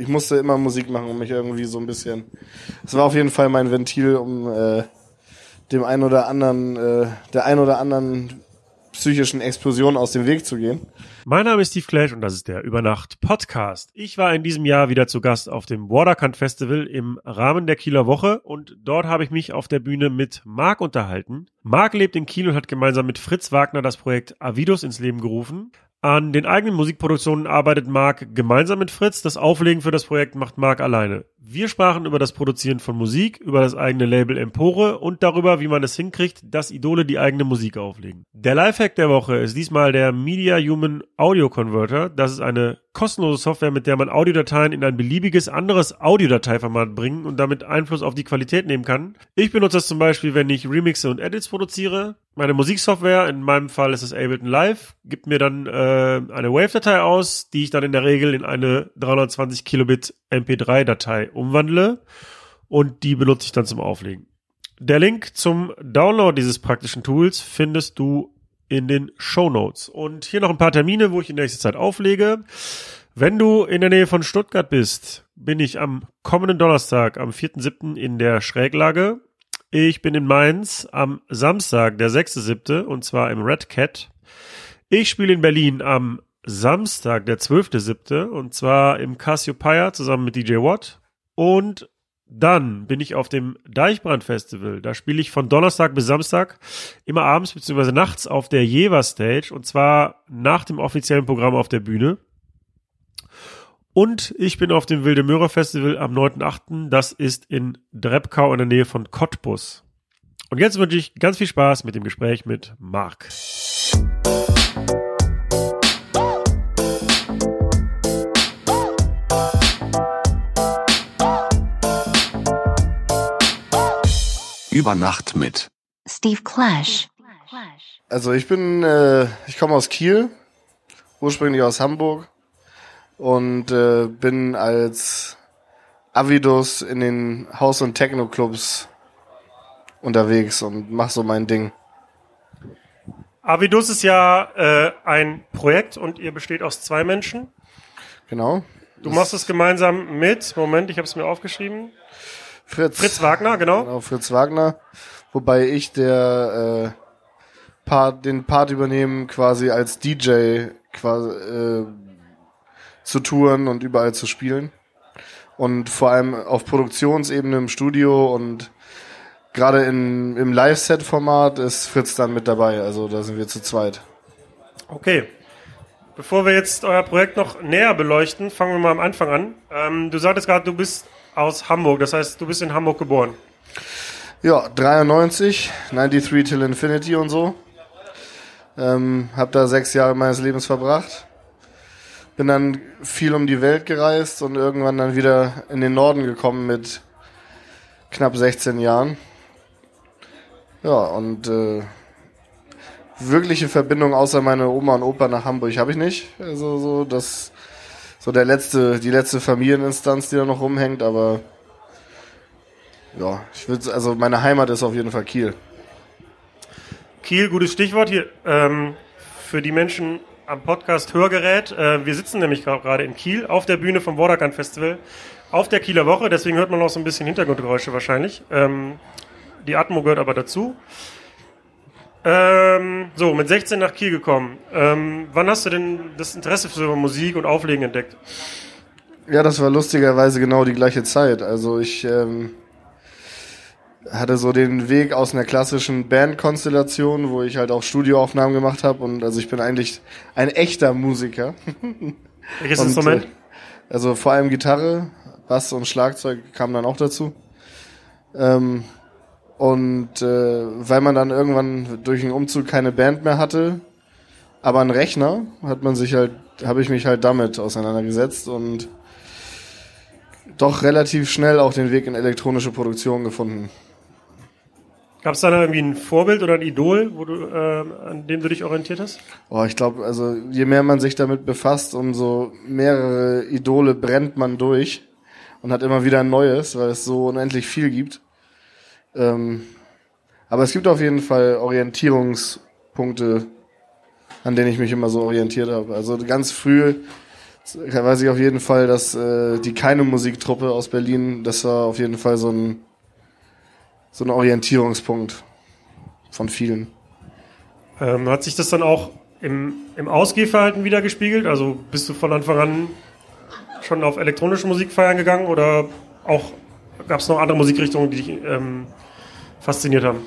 ich musste immer Musik machen, um mich irgendwie so ein bisschen. Es war auf jeden Fall mein Ventil, um äh, dem ein oder anderen, äh, der ein oder anderen psychischen Explosion aus dem Weg zu gehen. Mein Name ist Steve Clash und das ist der Übernacht Podcast. Ich war in diesem Jahr wieder zu Gast auf dem Waterkant Festival im Rahmen der Kieler Woche und dort habe ich mich auf der Bühne mit Marc unterhalten. Marc lebt in Kiel und hat gemeinsam mit Fritz Wagner das Projekt Avidos ins Leben gerufen. An den eigenen Musikproduktionen arbeitet Marc gemeinsam mit Fritz. Das Auflegen für das Projekt macht Marc alleine. Wir sprachen über das Produzieren von Musik, über das eigene Label Empore und darüber, wie man es hinkriegt, dass Idole die eigene Musik auflegen. Der Lifehack der Woche ist diesmal der Media Human Audio Converter. Das ist eine kostenlose Software, mit der man Audiodateien in ein beliebiges anderes Audiodateiformat bringen und damit Einfluss auf die Qualität nehmen kann. Ich benutze das zum Beispiel, wenn ich Remixe und Edits produziere. Meine Musiksoftware, in meinem Fall ist es Ableton Live, gibt mir dann äh, eine Wave-Datei aus, die ich dann in der Regel in eine 320 Kilobit MP3-Datei umwandle und die benutze ich dann zum Auflegen. Der Link zum Download dieses praktischen Tools findest du in den Show Notes. Und hier noch ein paar Termine, wo ich in nächster Zeit auflege. Wenn du in der Nähe von Stuttgart bist, bin ich am kommenden Donnerstag, am 4.7. in der Schräglage. Ich bin in Mainz am Samstag, der 6.7. und zwar im Red Cat. Ich spiele in Berlin am Samstag, der 12.7. und zwar im Cassiopeia zusammen mit DJ Watt. Und dann bin ich auf dem Deichbrand Festival. Da spiele ich von Donnerstag bis Samstag immer abends bzw. nachts auf der Jever Stage und zwar nach dem offiziellen Programm auf der Bühne. Und ich bin auf dem Wilde Möhrer Festival am 9.8. Das ist in Drebkau in der Nähe von Cottbus. Und jetzt wünsche ich ganz viel Spaß mit dem Gespräch mit Marc. Über Nacht mit Steve Clash. Also ich bin, äh, ich komme aus Kiel, ursprünglich aus Hamburg und äh, bin als Avidos in den Haus- und Techno-Clubs unterwegs und mach so mein Ding. Avidus ist ja äh, ein Projekt und ihr besteht aus zwei Menschen. Genau. Du machst es gemeinsam mit, Moment, ich habe es mir aufgeschrieben, Fritz. Fritz Wagner, genau. Genau, Fritz Wagner. Wobei ich der äh, Part, den Part übernehmen, quasi als DJ quasi äh, zu touren und überall zu spielen. Und vor allem auf Produktionsebene im Studio und gerade in, im Live-Set-Format ist Fritz dann mit dabei. Also da sind wir zu zweit. Okay. Bevor wir jetzt euer Projekt noch näher beleuchten, fangen wir mal am Anfang an. Ähm, du sagtest gerade, du bist aus Hamburg, das heißt, du bist in Hamburg geboren. Ja, 93, 93 till Infinity und so. Ähm, hab da sechs Jahre meines Lebens verbracht. Bin dann viel um die Welt gereist und irgendwann dann wieder in den Norden gekommen mit knapp 16 Jahren. Ja, und äh, wirkliche Verbindung außer meine Oma und Opa nach Hamburg habe ich nicht. Also so das so der letzte die letzte Familieninstanz, die da noch rumhängt, aber ja, ich würde also meine Heimat ist auf jeden Fall Kiel. Kiel, gutes Stichwort hier ähm, für die Menschen am Podcast Hörgerät. Äh, wir sitzen nämlich gerade in Kiel auf der Bühne vom Waterkant Festival auf der Kieler Woche, deswegen hört man auch so ein bisschen Hintergrundgeräusche wahrscheinlich. Ähm, die Atmo gehört aber dazu. Ähm, so, mit 16 nach Kiel gekommen. Ähm, wann hast du denn das Interesse für Musik und Auflegen entdeckt? Ja, das war lustigerweise genau die gleiche Zeit. Also ich ähm, hatte so den Weg aus einer klassischen Bandkonstellation, wo ich halt auch Studioaufnahmen gemacht habe und also ich bin eigentlich ein echter Musiker. Welches Und, Instrument? äh, Also vor allem Gitarre, Bass und Schlagzeug kamen dann auch dazu. Ähm, und äh, weil man dann irgendwann durch den Umzug keine Band mehr hatte, aber einen Rechner, hat man sich halt, habe ich mich halt damit auseinandergesetzt und doch relativ schnell auch den Weg in elektronische Produktion gefunden. Gab es da irgendwie ein Vorbild oder ein Idol, wo du, ähm, an dem du dich orientiert hast? Oh, ich glaube, also je mehr man sich damit befasst, umso mehrere Idole brennt man durch und hat immer wieder ein neues, weil es so unendlich viel gibt. Ähm, aber es gibt auf jeden Fall Orientierungspunkte, an denen ich mich immer so orientiert habe. Also ganz früh weiß ich auf jeden Fall, dass äh, die keine Musiktruppe aus Berlin, das war auf jeden Fall so ein so ein Orientierungspunkt von vielen. Ähm, hat sich das dann auch im, im Ausgehverhalten wieder gespiegelt? Also bist du von Anfang an schon auf elektronische Musik feiern gegangen oder auch gab es noch andere Musikrichtungen, die dich ähm, fasziniert haben?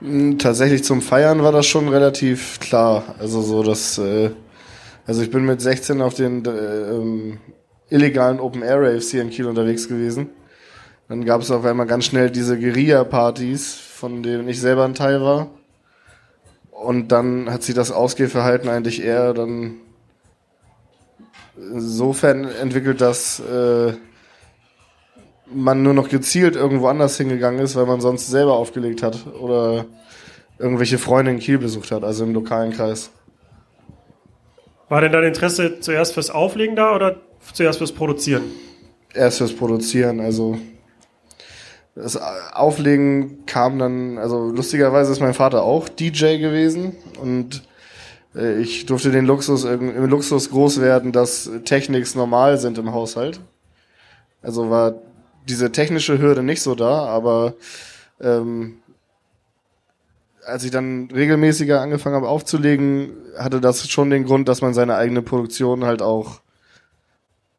Hm, Tatsächlich zum Feiern war das schon relativ klar. Also so, dass äh, also ich bin mit 16 auf den äh, ähm, illegalen Open Air Raves hier in Kiel unterwegs gewesen. Dann gab es auf einmal ganz schnell diese Guerilla-Partys, von denen ich selber ein Teil war. Und dann hat sich das Ausgehverhalten eigentlich eher dann insofern entwickelt, dass äh, man nur noch gezielt irgendwo anders hingegangen ist, weil man sonst selber aufgelegt hat oder irgendwelche Freunde in Kiel besucht hat, also im lokalen Kreis. War denn dein Interesse zuerst fürs Auflegen da oder zuerst fürs Produzieren? Erst fürs Produzieren, also das Auflegen kam dann, also lustigerweise ist mein Vater auch DJ gewesen und äh, ich durfte den Luxus im Luxus groß werden, dass Techniks normal sind im Haushalt. Also war diese technische Hürde nicht so da, aber ähm, als ich dann regelmäßiger angefangen habe aufzulegen, hatte das schon den Grund, dass man seine eigene Produktion halt auch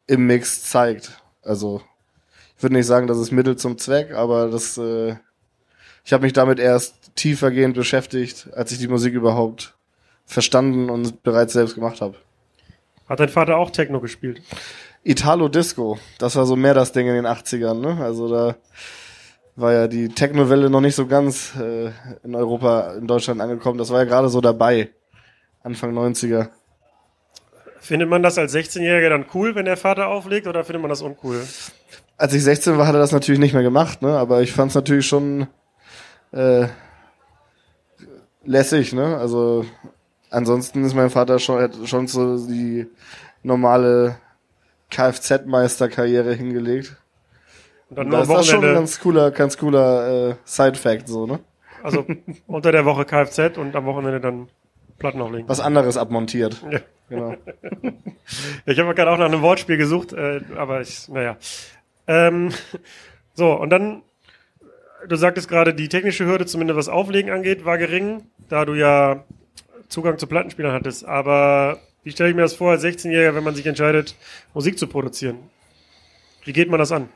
im Mix zeigt. Also ich würde nicht sagen, das ist Mittel zum Zweck, aber das äh, ich habe mich damit erst tiefergehend beschäftigt, als ich die Musik überhaupt verstanden und bereits selbst gemacht habe. Hat dein Vater auch Techno gespielt? Italo Disco, das war so mehr das Ding in den 80ern, ne? Also da war ja die Techno-Welle noch nicht so ganz äh, in Europa, in Deutschland angekommen. Das war ja gerade so dabei, Anfang 90er. Findet man das als 16-Jähriger dann cool, wenn der Vater auflegt, oder findet man das uncool? Als ich 16 war, hat er das natürlich nicht mehr gemacht, ne? Aber ich fand es natürlich schon äh, lässig, ne? Also ansonsten ist mein Vater schon, schon so die normale Kfz-Meister-Karriere hingelegt. Und dann Das nur am ist schon ein ganz cooler, ganz cooler äh, Side-Fact, so, ne? also unter der Woche Kfz und am Wochenende dann Platten auflegen. Was anderes abmontiert. Ja. Genau. Ich habe gerade auch nach einem Wortspiel gesucht, äh, aber ich, naja. Ähm, so, und dann, du sagtest gerade, die technische Hürde, zumindest was Auflegen angeht, war gering, da du ja Zugang zu Plattenspielern hattest. Aber wie stelle ich mir das vor als 16-Jähriger, wenn man sich entscheidet, Musik zu produzieren? Wie geht man das an?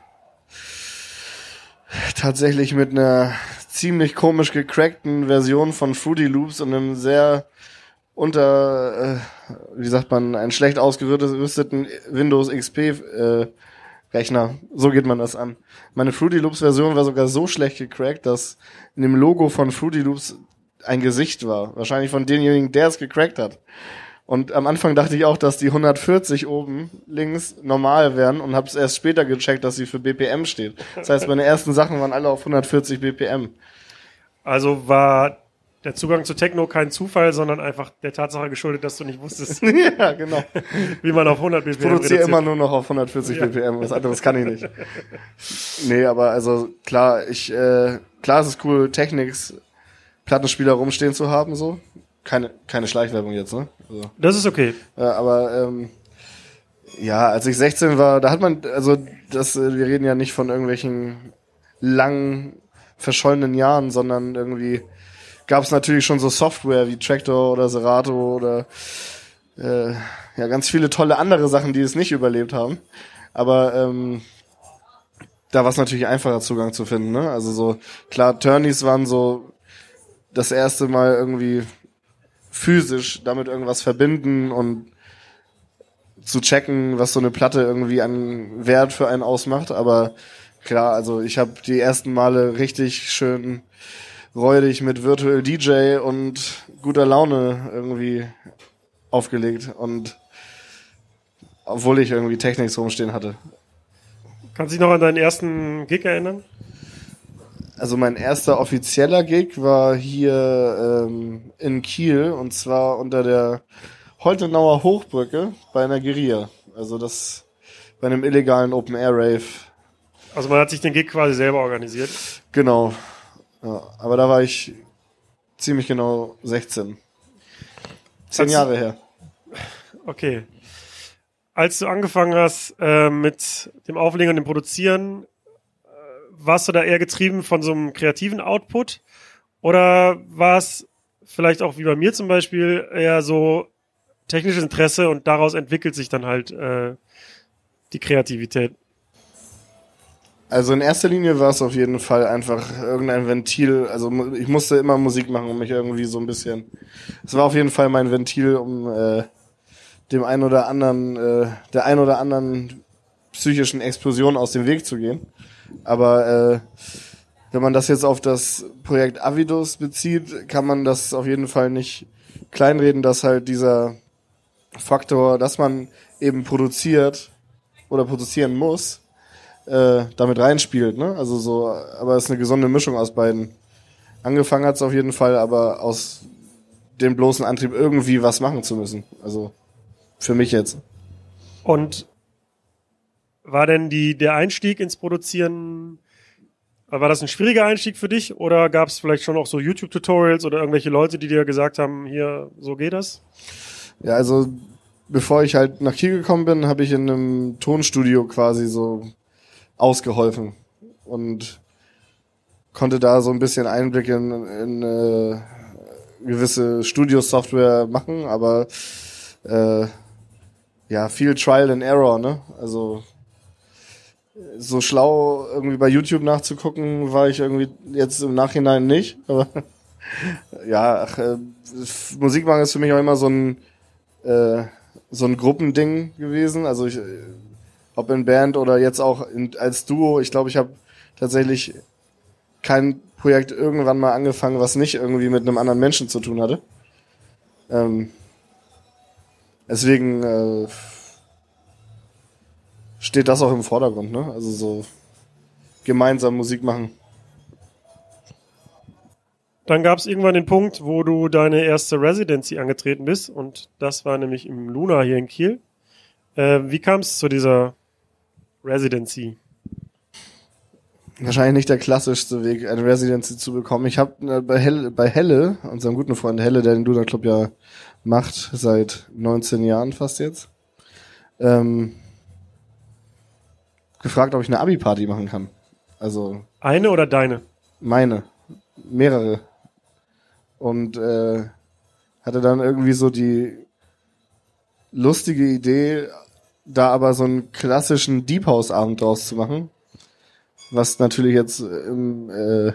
Tatsächlich mit einer ziemlich komisch gecrackten Version von Fruity Loops und einem sehr unter, äh, wie sagt man, einen schlecht ausgerüsteten Windows XP äh, Rechner. So geht man das an. Meine Fruity Loops Version war sogar so schlecht gecrackt, dass in dem Logo von Fruity Loops ein Gesicht war. Wahrscheinlich von demjenigen, der es gecrackt hat. Und am Anfang dachte ich auch, dass die 140 oben links normal wären und habe es erst später gecheckt, dass sie für BPM steht. Das heißt, meine ersten Sachen waren alle auf 140 BPM. Also war der Zugang zu Techno kein Zufall, sondern einfach der Tatsache geschuldet, dass du nicht wusstest, ja, genau. wie man auf 100 BPM Ich produziere reduziert. immer nur noch auf 140 Ja. BPM, was anderes kann ich nicht. Nee, aber also klar, ich äh, klar ist es cool, Technics, Plattenspieler rumstehen zu haben, so. Keine, keine Schleichwerbung jetzt, ne? Also, Das ist okay. ja, aber ähm, ja, als ich 16 war, da hat man, also das, äh, wir reden ja nicht von irgendwelchen langen, verschollenen Jahren, sondern irgendwie gab es natürlich schon so Software wie Tractor oder Serato oder äh, ja ganz viele tolle andere Sachen, die es nicht überlebt haben. Aber ähm, da war es natürlich einfacher Zugang zu finden. Ne? Also so klar, Turnies waren so das erste Mal irgendwie physisch damit irgendwas verbinden und zu checken, was so eine Platte irgendwie an Wert für einen ausmacht. Aber klar, also ich habe die ersten Male richtig schön räudig mit Virtual DJ und guter Laune irgendwie aufgelegt und obwohl ich irgendwie Technics rumstehen hatte. Kannst du dich noch an deinen ersten Gig erinnern? Also mein erster offizieller Gig war hier ähm, in Kiel und zwar unter der Holtenauer Hochbrücke bei einer Guerilla. Also das bei einem illegalen Open Air Rave. Also man hat sich den Gig quasi selber organisiert. Genau. Ja, aber da war ich ziemlich genau 16. Zehn Jahre her. Okay. als du angefangen hast äh, mit dem Auflegen und dem Produzieren, warst du da eher getrieben von so einem kreativen Output? Oder war es vielleicht auch wie bei mir zum Beispiel eher so technisches Interesse und daraus entwickelt sich dann halt äh, die Kreativität? Also in erster Linie war es auf jeden Fall einfach irgendein Ventil. Also ich musste immer Musik machen, um mich irgendwie so ein bisschen. Es war auf jeden Fall mein Ventil, um äh, dem ein oder anderen, äh, der ein oder anderen psychischen Explosion aus dem Weg zu gehen. Aber äh, wenn man das jetzt auf das Projekt Avidus bezieht, kann man das auf jeden Fall nicht kleinreden, dass halt dieser Faktor, dass man eben produziert oder produzieren muss, äh, damit reinspielt. Ne? Also so, aber es ist eine gesunde Mischung aus beiden. Angefangen hat es auf jeden Fall, aber aus dem bloßen Antrieb irgendwie was machen zu müssen. Also für mich jetzt. Und war denn die, der Einstieg ins Produzieren, war das ein schwieriger Einstieg für dich oder gab es vielleicht schon auch so YouTube-Tutorials oder irgendwelche Leute, die dir gesagt haben, hier, so geht das? Ja, also bevor ich halt nach Kiel gekommen bin, habe ich in einem Tonstudio quasi so ausgeholfen und konnte da so ein bisschen Einblick in, in äh, gewisse Studio-Software machen, aber äh, ja, viel Trial and Error, ne? Also so schlau irgendwie bei YouTube nachzugucken, war ich irgendwie jetzt im Nachhinein nicht. Aber ja, ach, äh, Musik ist für mich auch immer so ein äh, so ein Gruppending gewesen. Also ich, ob in Band oder jetzt auch in, als Duo. Ich glaube, ich habe tatsächlich kein Projekt irgendwann mal angefangen, was nicht irgendwie mit einem anderen Menschen zu tun hatte. Ähm, deswegen äh, steht das auch im Vordergrund, ne? Also so gemeinsam Musik machen. Dann gab es irgendwann den Punkt, wo du deine erste Residency angetreten bist und das war nämlich im Luna hier in Kiel. Äh, wie kam es zu dieser Residency? Wahrscheinlich nicht der klassischste Weg, eine Residency zu bekommen. Ich habe äh, bei, Helle, bei Helle, unserem guten Freund Helle, der den Luna Club ja macht, seit 19 Jahren fast jetzt, ähm, gefragt, ob ich eine Abi-Party machen kann. Also. Eine oder deine? Meine. Mehrere und äh, hatte dann irgendwie so die lustige Idee, da aber so einen klassischen Deep House Abend draus zu machen, was natürlich jetzt im, äh,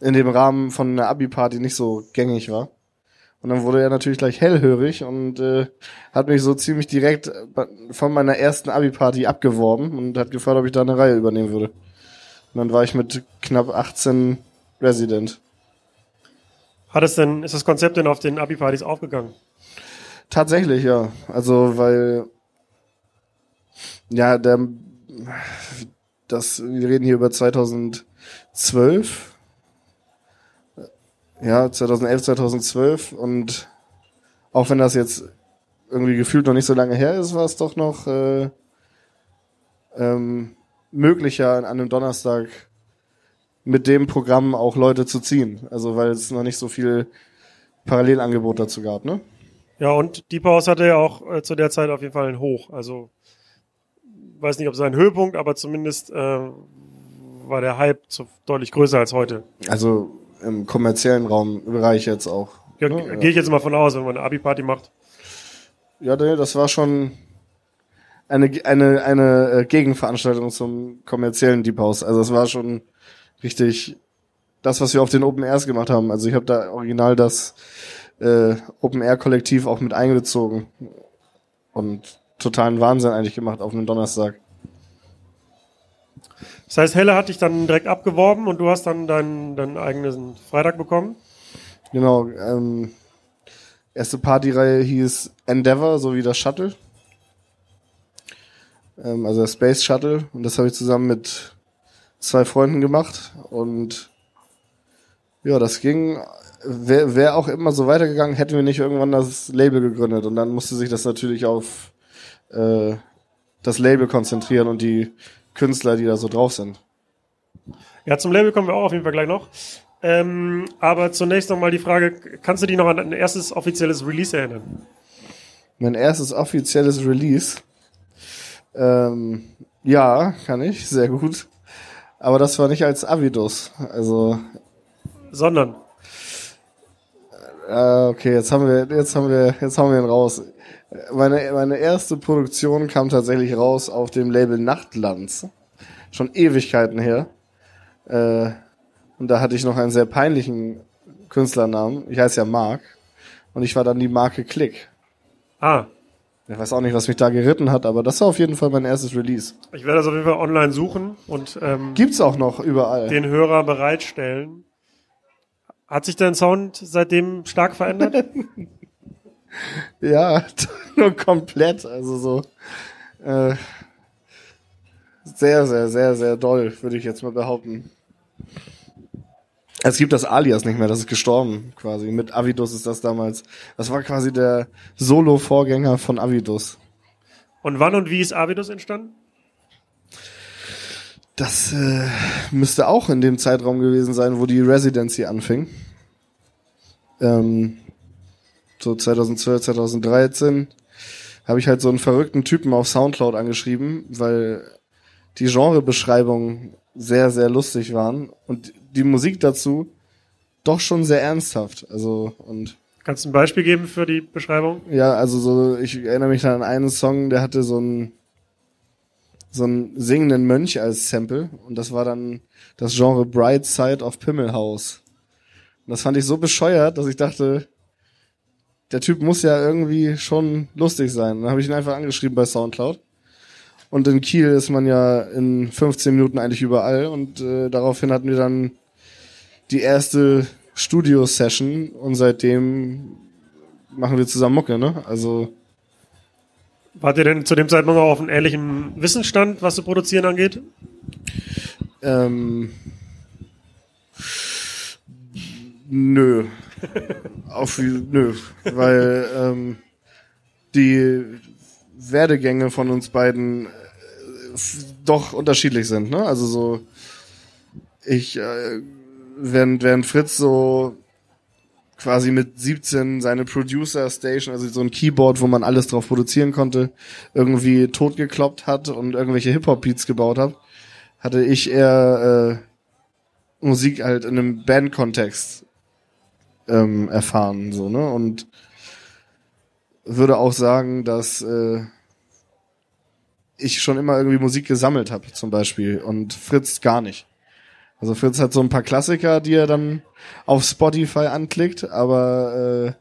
in dem Rahmen von einer Abi Party nicht so gängig war. Und dann wurde er natürlich gleich hellhörig und äh, hat mich so ziemlich direkt von meiner ersten Abi-Party abgeworben und hat gefragt, ob ich da eine Reihe übernehmen würde. Und dann war ich mit knapp 18 Resident. Hat es denn, ist das Konzept denn auf den Abi-Partys aufgegangen? Tatsächlich, ja. Also, weil, ja, der, das, wir reden hier über 2012. Ja, 2011, 2012 und auch wenn das jetzt irgendwie gefühlt noch nicht so lange her ist, war es doch noch äh, ähm, möglicher an einem Donnerstag mit dem Programm auch Leute zu ziehen. Also weil es noch nicht so viel Parallelangebot dazu gab, ne? Ja, und Deep House hatte ja auch äh, zu der Zeit auf jeden Fall einen Hoch. Also weiß nicht, ob es ein Höhepunkt, aber zumindest äh, war der Hype zu, deutlich größer als heute. Also im kommerziellen Raum Bereich jetzt auch. Ja, ne? Gehe ich jetzt mal von aus, wenn man eine Abi-Party macht. Ja, das war schon eine, eine, eine äh, Gegenveranstaltung zum kommerziellen Deep House. Also es war schon richtig das, was wir auf den Open Airs gemacht haben. Also ich habe da original das äh, Open Air Kollektiv auch mit eingezogen und totalen Wahnsinn eigentlich gemacht auf einem Donnerstag. Das heißt, Helle hat dich dann direkt abgeworben und du hast dann deinen, deinen eigenen Freitag bekommen? Genau. Ähm, erste Partyreihe hieß Endeavor, so wie das Shuttle. Ähm, also das Space Shuttle. Und das habe ich zusammen mit zwei Freunden gemacht und ja, das ging. Wäre wär auch immer so weitergegangen, hätten wir nicht irgendwann das Label gegründet und dann musste sich das natürlich auf äh, das Label konzentrieren und die Künstler, die da so drauf sind. Ja, zum Label kommen wir auch auf jeden Fall gleich noch. Ähm, aber zunächst nochmal die Frage, kannst du dich noch an dein erstes offizielles Release erinnern? Mein erstes offizielles Release. Ähm, ja, kann ich, sehr gut. Aber das war nicht als Avidus. Also, Sondern. äh, okay, jetzt haben wir, jetzt haben wir, jetzt haben wir ihn raus. Meine, meine erste Produktion kam tatsächlich raus auf dem Label Nachtlands. Schon Ewigkeiten her. Äh, und da hatte ich noch einen sehr peinlichen Künstlernamen. Ich heiße ja Mark. Und ich war dann die Marke Klick. Ah, Ich weiß auch nicht, was mich da geritten hat, aber das war auf jeden Fall mein erstes Release. ich werde das auf jeden Fall online suchen und ähm, Gibt's auch noch überall. den Hörer bereitstellen. Hat sich dein Sound seitdem stark verändert? Ja, nur komplett. Also so äh, sehr, sehr, sehr, sehr doll, würde ich jetzt mal behaupten. Es gibt das Alias nicht mehr, das ist gestorben quasi. Mit Avidus ist das damals. Das war quasi der Solo-Vorgänger von Avidus. und wann und wie ist Avidus entstanden? Das äh, müsste auch in dem Zeitraum gewesen sein, wo die Residency anfing. Ähm, so 2012, 2013 habe ich halt so einen verrückten Typen auf Soundcloud angeschrieben, weil die Genrebeschreibungen sehr, sehr lustig waren und die Musik dazu doch schon sehr ernsthaft. Also und Kannst du ein Beispiel geben für die Beschreibung? ja, also so, ich erinnere mich an einen Song, der hatte so einen so einen singenden Mönch als Sample und das war dann das Genre Bright Side of Pimmelhaus. Und das fand ich so bescheuert, dass ich dachte, der Typ muss ja irgendwie schon lustig sein. Dann habe ich ihn einfach angeschrieben bei Soundcloud. Und in Kiel ist man ja in 15 Minuten eigentlich überall und äh, daraufhin hatten wir dann die erste Studio-Session und seitdem machen wir zusammen Mucke, ne? Also Wart ihr denn zu dem Zeitpunkt auch auf einem ähnlichen Wissensstand, was zu produzieren angeht? Ähm, nö. Auf, nö. Weil ähm, die Werdegänge von uns beiden äh, doch unterschiedlich sind. Ne? Also so, ich, äh, während, während Fritz so quasi mit 17 seine Producer Station, also so ein Keyboard, wo man alles drauf produzieren konnte, irgendwie totgekloppt hat und irgendwelche Hip-Hop-Beats gebaut hat, hatte ich eher äh, Musik halt in einem Band-Kontext ähm, erfahren, so, ne? Und würde auch sagen, dass äh, ich schon immer irgendwie Musik gesammelt habe, zum Beispiel, und Fritz gar nicht. Also Fritz hat so ein paar Klassiker, die er dann auf Spotify anklickt, aber äh,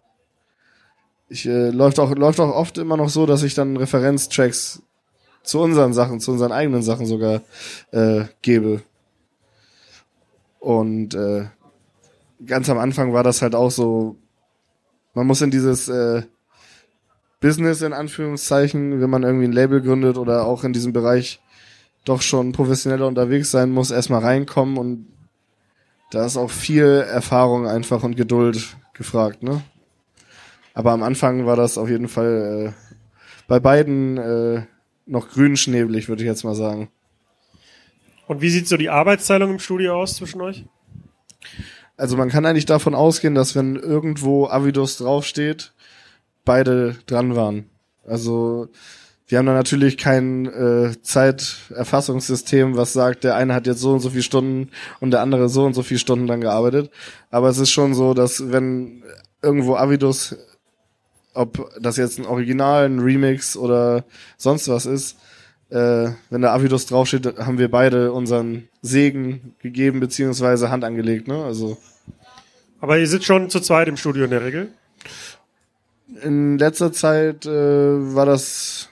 ich äh, läuft auch läuft auch oft immer noch so, dass ich dann Referenztracks zu unseren Sachen, zu unseren eigenen Sachen sogar äh, gebe. Und äh, ganz am Anfang war das halt auch so, man muss in dieses äh, Business in Anführungszeichen, wenn man irgendwie ein Label gründet oder auch in diesem Bereich doch schon professioneller unterwegs sein muss, erstmal reinkommen und da ist auch viel Erfahrung einfach und Geduld gefragt, ne? Aber am Anfang war das auf jeden Fall äh, bei beiden äh, noch grünschnebelig, würde ich jetzt mal sagen. Und wie sieht so die Arbeitsteilung im Studio aus zwischen euch? Also man kann eigentlich davon ausgehen, dass wenn irgendwo Avidus draufsteht, beide dran waren. Also wir haben da natürlich kein äh, Zeiterfassungssystem, was sagt, der eine hat jetzt so und so viele Stunden und der andere so und so viele Stunden dann gearbeitet. Aber es ist schon so, dass wenn irgendwo Avidus, ob das jetzt ein Original, ein Remix oder sonst was ist, äh, wenn da Avidus draufsteht, haben wir beide unseren Segen gegeben beziehungsweise Hand angelegt. Ne? Also Aber ihr sitzt schon zu zweit im Studio in der Regel. in letzter Zeit äh, war das,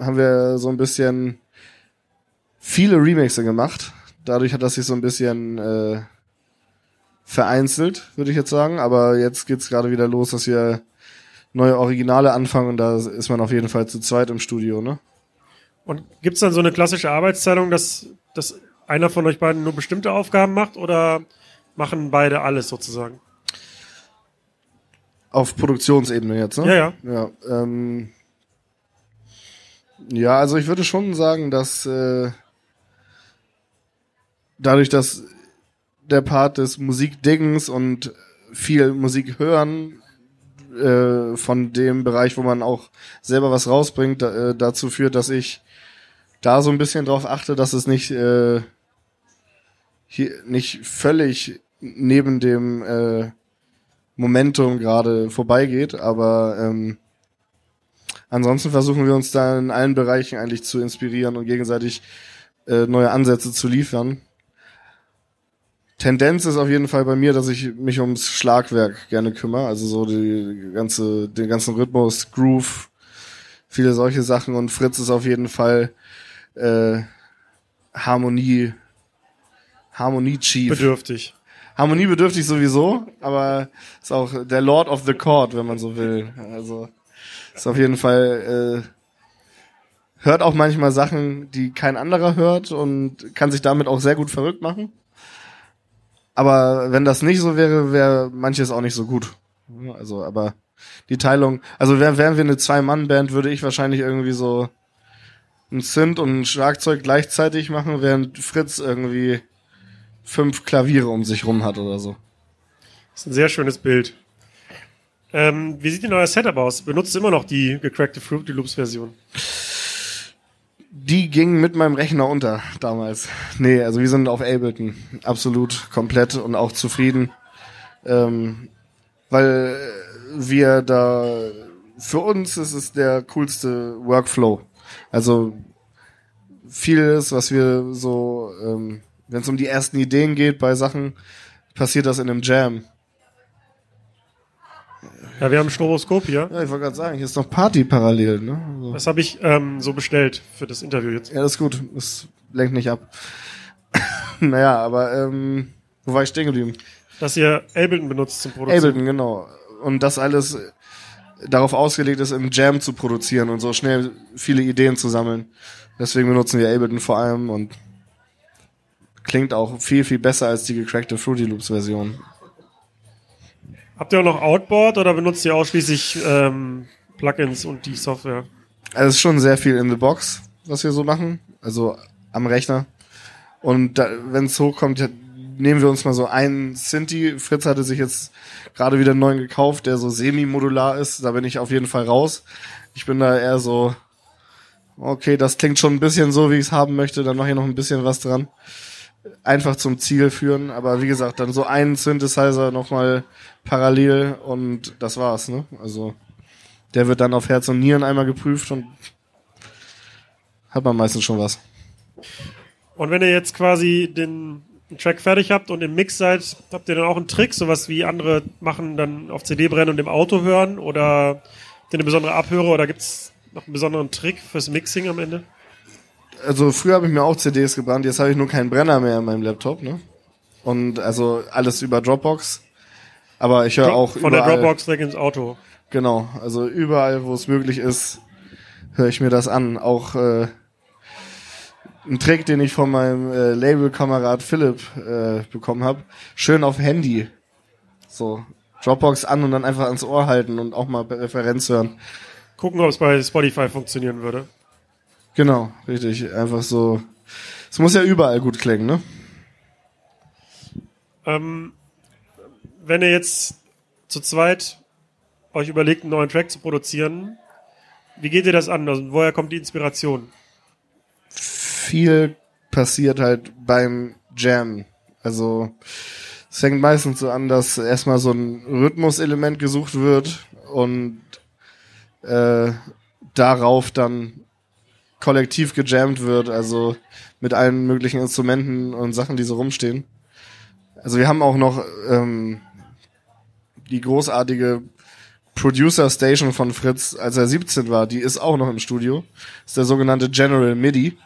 haben wir so ein bisschen viele Remixe gemacht. Dadurch hat das sich so ein bisschen äh, vereinzelt, würde ich jetzt sagen. Aber jetzt geht's gerade wieder los, dass wir neue Originale anfangen und da ist man auf jeden Fall zu zweit im Studio, ne? Und gibt's dann so eine klassische Arbeitsteilung, dass, dass einer von euch beiden nur bestimmte Aufgaben macht oder machen beide alles sozusagen? Auf Produktionsebene jetzt, ne? Ja, ja. Ja, ähm, ja, also ich würde schon sagen, dass äh, dadurch, dass der Part des Musikdingens und viel Musik hören äh, von dem Bereich, wo man auch selber was rausbringt, da, äh, dazu führt, dass ich da so ein bisschen drauf achte, dass es nicht äh, hier nicht völlig neben dem äh, Momentum gerade vorbeigeht, aber ähm, ansonsten versuchen wir uns da in allen Bereichen eigentlich zu inspirieren und gegenseitig äh, neue Ansätze zu liefern. Tendenz ist auf jeden Fall bei mir, dass ich mich ums Schlagwerk gerne kümmere, also so die ganze, den ganzen Rhythmus, Groove, viele solche Sachen. Und Fritz ist auf jeden Fall äh, Harmonie, Harmonie Chief. Bedürftig. Harmoniebedürftig sowieso, aber ist auch der Lord of the Chord, wenn man so will. Also ist auf jeden Fall äh, hört auch manchmal Sachen, die kein anderer hört und kann sich damit auch sehr gut verrückt machen. Aber wenn das nicht so wäre, wäre manches auch nicht so gut. Also, aber die Teilung, also wären, wären wir eine Zwei-Mann-Band, würde ich wahrscheinlich irgendwie so ein Synth und ein Schlagzeug gleichzeitig machen, während Fritz irgendwie fünf Klaviere um sich rum hat oder so. Das ist ein sehr schönes Bild. Ähm, wie sieht denn euer Setup aus? Benutzt ihr immer noch die gecrackte Fruity Loops Version? Die ging mit meinem Rechner unter damals. Nee, also wir sind auf Ableton absolut komplett und auch zufrieden. Ähm, weil wir da für uns ist es der coolste Workflow. Also vieles, was wir so, ähm, wenn es um die ersten Ideen geht bei Sachen, passiert das in einem Jam. Ja, wir haben ein Stroboskop hier. Ja, ich wollte gerade sagen, hier ist noch Party parallel, ne? Also, Das habe ich ähm, so bestellt für das Interview jetzt. ja, das ist gut. Das lenkt nicht ab. naja, aber ähm, wo war ich stehen geblieben? Dass ihr Ableton benutzt zum Produzieren. Ableton, genau. Und das alles darauf ausgelegt ist, im Jam zu produzieren und so schnell viele Ideen zu sammeln. Deswegen benutzen wir Ableton vor allem und klingt auch viel, viel besser als die gecrackte Fruity Loops Version. Habt ihr auch noch Outboard oder benutzt ihr ausschließlich ähm, Plugins und die Software? Also es ist schon sehr viel in the box, was wir so machen. Also am Rechner. Und wenn es hochkommt, nehmen wir uns mal so einen Synthi. Fritz hatte sich jetzt gerade wieder einen neuen gekauft, der so semi-modular ist. Da bin ich auf jeden Fall raus. Ich bin da eher so, okay, das klingt schon ein bisschen so, wie ich es haben möchte. Dann mache ich noch ein bisschen was dran. Einfach zum Ziel führen. Aber wie gesagt, dann so einen Synthesizer nochmal parallel und das war's. Ne? Also der wird dann auf Herz und Nieren einmal geprüft und hat man meistens schon was. Und wenn ihr jetzt quasi den Track fertig habt und im Mix seid, habt ihr dann auch einen Trick, sowas wie andere machen, dann auf CD brennen und im Auto hören? Oder habt ihr eine besondere Abhöre oder gibt's noch einen besonderen Trick fürs Mixing am Ende? Also früher habe ich mir auch CDs gebrannt, jetzt habe ich nur keinen Brenner mehr in meinem Laptop, ne? Und also alles über Dropbox. Aber ich höre auch Von überall, der Dropbox direkt ins Auto. Genau, also überall, wo es möglich ist, höre ich mir das an. Auch äh, ein Trick, den ich von meinem äh, Labelkamerad Philipp äh, bekommen habe, schön auf Handy. So, Dropbox an und dann einfach ans Ohr halten und auch mal Referenz hören. Gucken, ob es bei Spotify funktionieren würde. Genau, richtig. Einfach so. Es muss ja überall gut klingen, ne? Ähm, wenn ihr jetzt zu zweit euch überlegt, einen neuen Track zu produzieren, wie geht ihr das an? Also, woher kommt die Inspiration? Viel passiert halt beim Jam. Also es fängt meistens so an, dass erstmal so ein Rhythmuselement gesucht wird und äh, darauf dann kollektiv gejammt wird, also mit allen möglichen Instrumenten und Sachen, die so rumstehen. Also wir haben auch noch ähm, die großartige Producer Station von Fritz, als er 17 war, die ist auch noch im Studio. Das ist der sogenannte General MIDI,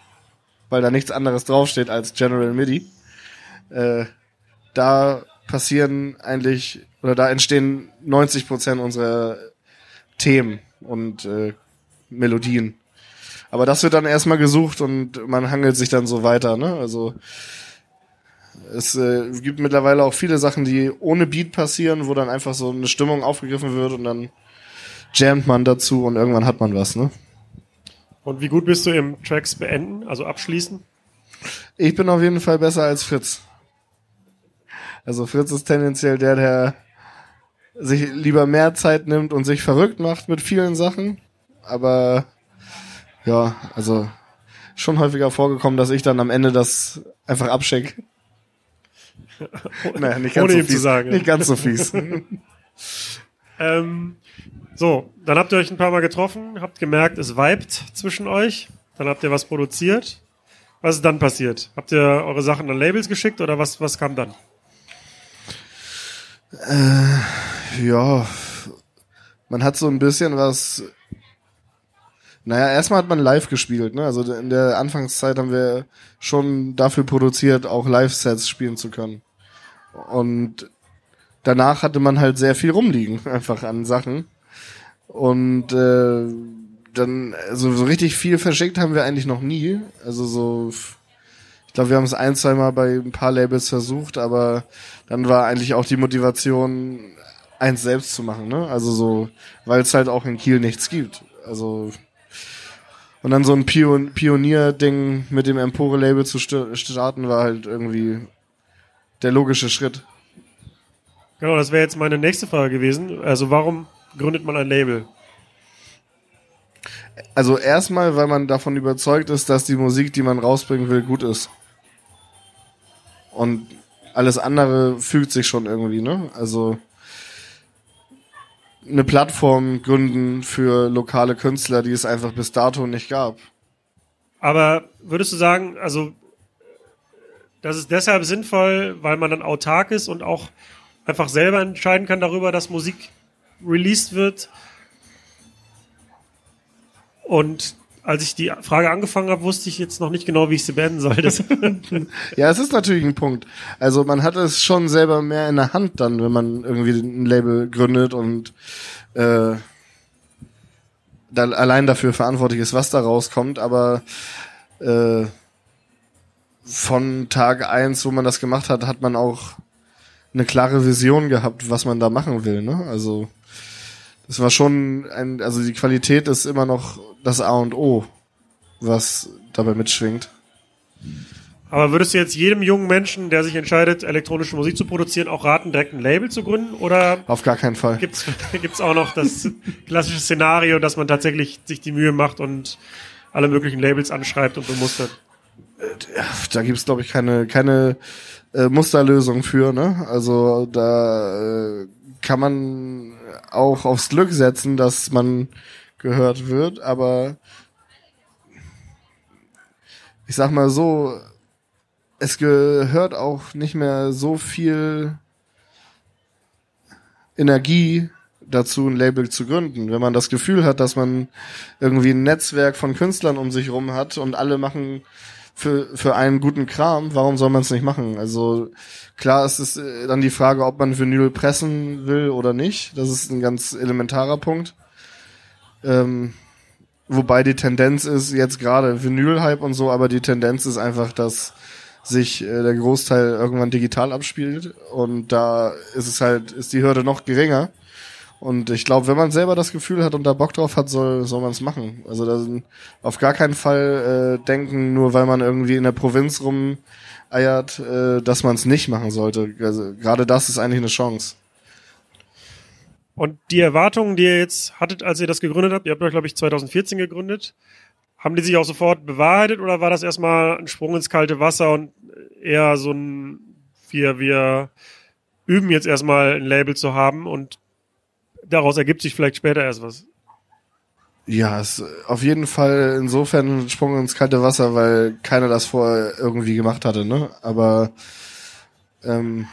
weil da nichts anderes draufsteht als General MIDI. Äh, da passieren eigentlich, oder da entstehen 90 Prozent unserer Themen und äh, Melodien. Aber das wird dann erstmal gesucht und man hangelt sich dann so weiter, ne? Also es äh, gibt mittlerweile auch viele Sachen, die ohne Beat passieren, wo dann einfach so eine Stimmung aufgegriffen wird und dann jammt man dazu und irgendwann hat man was, ne? Und wie gut bist du im Tracks beenden, also abschließen? Ich bin auf jeden Fall besser als Fritz. Also Fritz ist tendenziell der, der sich lieber mehr Zeit nimmt und sich verrückt macht mit vielen Sachen. Aber ja, also schon häufiger vorgekommen, dass ich dann am Ende das einfach abschicke. naja, nicht ganz Ohne so ihm zu fies. sagen. Nicht ganz so fies. Ähm, so, dann habt ihr euch ein paar Mal getroffen, habt gemerkt, es vibet zwischen euch. Dann habt ihr was produziert. Was ist dann passiert? Habt ihr eure Sachen an Labels geschickt oder was, was kam dann? ja, man hat so ein bisschen was. Naja, erstmal hat man live gespielt, ne? Also in der Anfangszeit haben wir schon dafür produziert, auch Live-Sets spielen zu können. Und danach hatte man halt sehr viel rumliegen, einfach an Sachen. Und äh, dann, also so richtig viel verschickt haben wir eigentlich noch nie. Also so, ich glaube, wir haben es ein, zwei Mal bei ein paar Labels versucht, aber dann war eigentlich auch die Motivation, eins selbst zu machen, ne? Also so, weil es halt auch in Kiel nichts gibt. Also und dann so ein Pion Pionier-Ding mit dem Empore-Label zu st starten, war halt irgendwie der logische Schritt. Genau, das wäre jetzt meine nächste Frage gewesen. Also warum gründet man ein Label? Also erstmal, weil man davon überzeugt ist, dass die Musik, die man rausbringen will, gut ist. Und alles andere fügt sich schon irgendwie, ne? Also eine Plattform gründen für lokale Künstler, die es einfach bis dato nicht gab. Aber würdest du sagen, also das ist deshalb sinnvoll, weil man dann autark ist und auch einfach selber entscheiden kann darüber, dass Musik released wird? Und als ich die Frage angefangen habe, wusste ich jetzt noch nicht genau, wie ich sie beenden soll. Ja, es ist natürlich ein Punkt. Also man hat es schon selber mehr in der Hand dann, wenn man irgendwie ein Label gründet und äh, dann allein dafür verantwortlich ist, was da rauskommt. Aber äh, von Tag eins, wo man das gemacht hat, hat man auch eine klare Vision gehabt, was man da machen will. Ne? Also das war schon ein, also die Qualität ist immer noch das A und O, was dabei mitschwingt. Aber würdest du jetzt jedem jungen Menschen, der sich entscheidet, elektronische Musik zu produzieren, auch raten, direkt ein Label zu gründen? Oder Auf gar keinen Fall. gibt's gibt's auch noch das klassische Szenario, dass man tatsächlich sich die Mühe macht und alle möglichen Labels anschreibt und bemustert? da gibt's glaube ich keine keine äh, Musterlösung für, ne? Also da äh, kann man auch aufs Glück setzen, dass man gehört wird, aber ich sag mal so, es gehört auch nicht mehr so viel Energie dazu, ein Label zu gründen. Wenn man das Gefühl hat, dass man irgendwie ein Netzwerk von Künstlern um sich rum hat und alle machen für, für einen guten Kram, warum soll man es nicht machen? Also klar ist es äh, dann die Frage, ob man Vinyl pressen will oder nicht. Das ist ein ganz elementarer Punkt. Ähm, wobei die Tendenz ist jetzt gerade Vinyl-Hype und so, aber die Tendenz ist einfach, dass sich äh, der Großteil irgendwann digital abspielt und da ist es halt, ist die Hürde noch geringer. Und ich glaube, wenn man selber das Gefühl hat und da Bock drauf hat, soll, soll man es machen. Also da auf gar keinen Fall äh, denken, nur weil man irgendwie in der Provinz rumeiert, äh, dass man es nicht machen sollte. Also gerade das ist eigentlich eine Chance. Und die Erwartungen, die ihr jetzt hattet, als ihr das gegründet habt, ihr habt euch, glaube ich, 2014 gegründet, haben die sich auch sofort bewahrheitet oder war das erstmal ein Sprung ins kalte Wasser und eher so ein, wir, wir üben jetzt erstmal ein Label zu haben und daraus ergibt sich vielleicht später erst was? Ja, ist auf jeden Fall insofern ein Sprung ins kalte Wasser, weil keiner das vorher irgendwie gemacht hatte, ne? Aber ähm,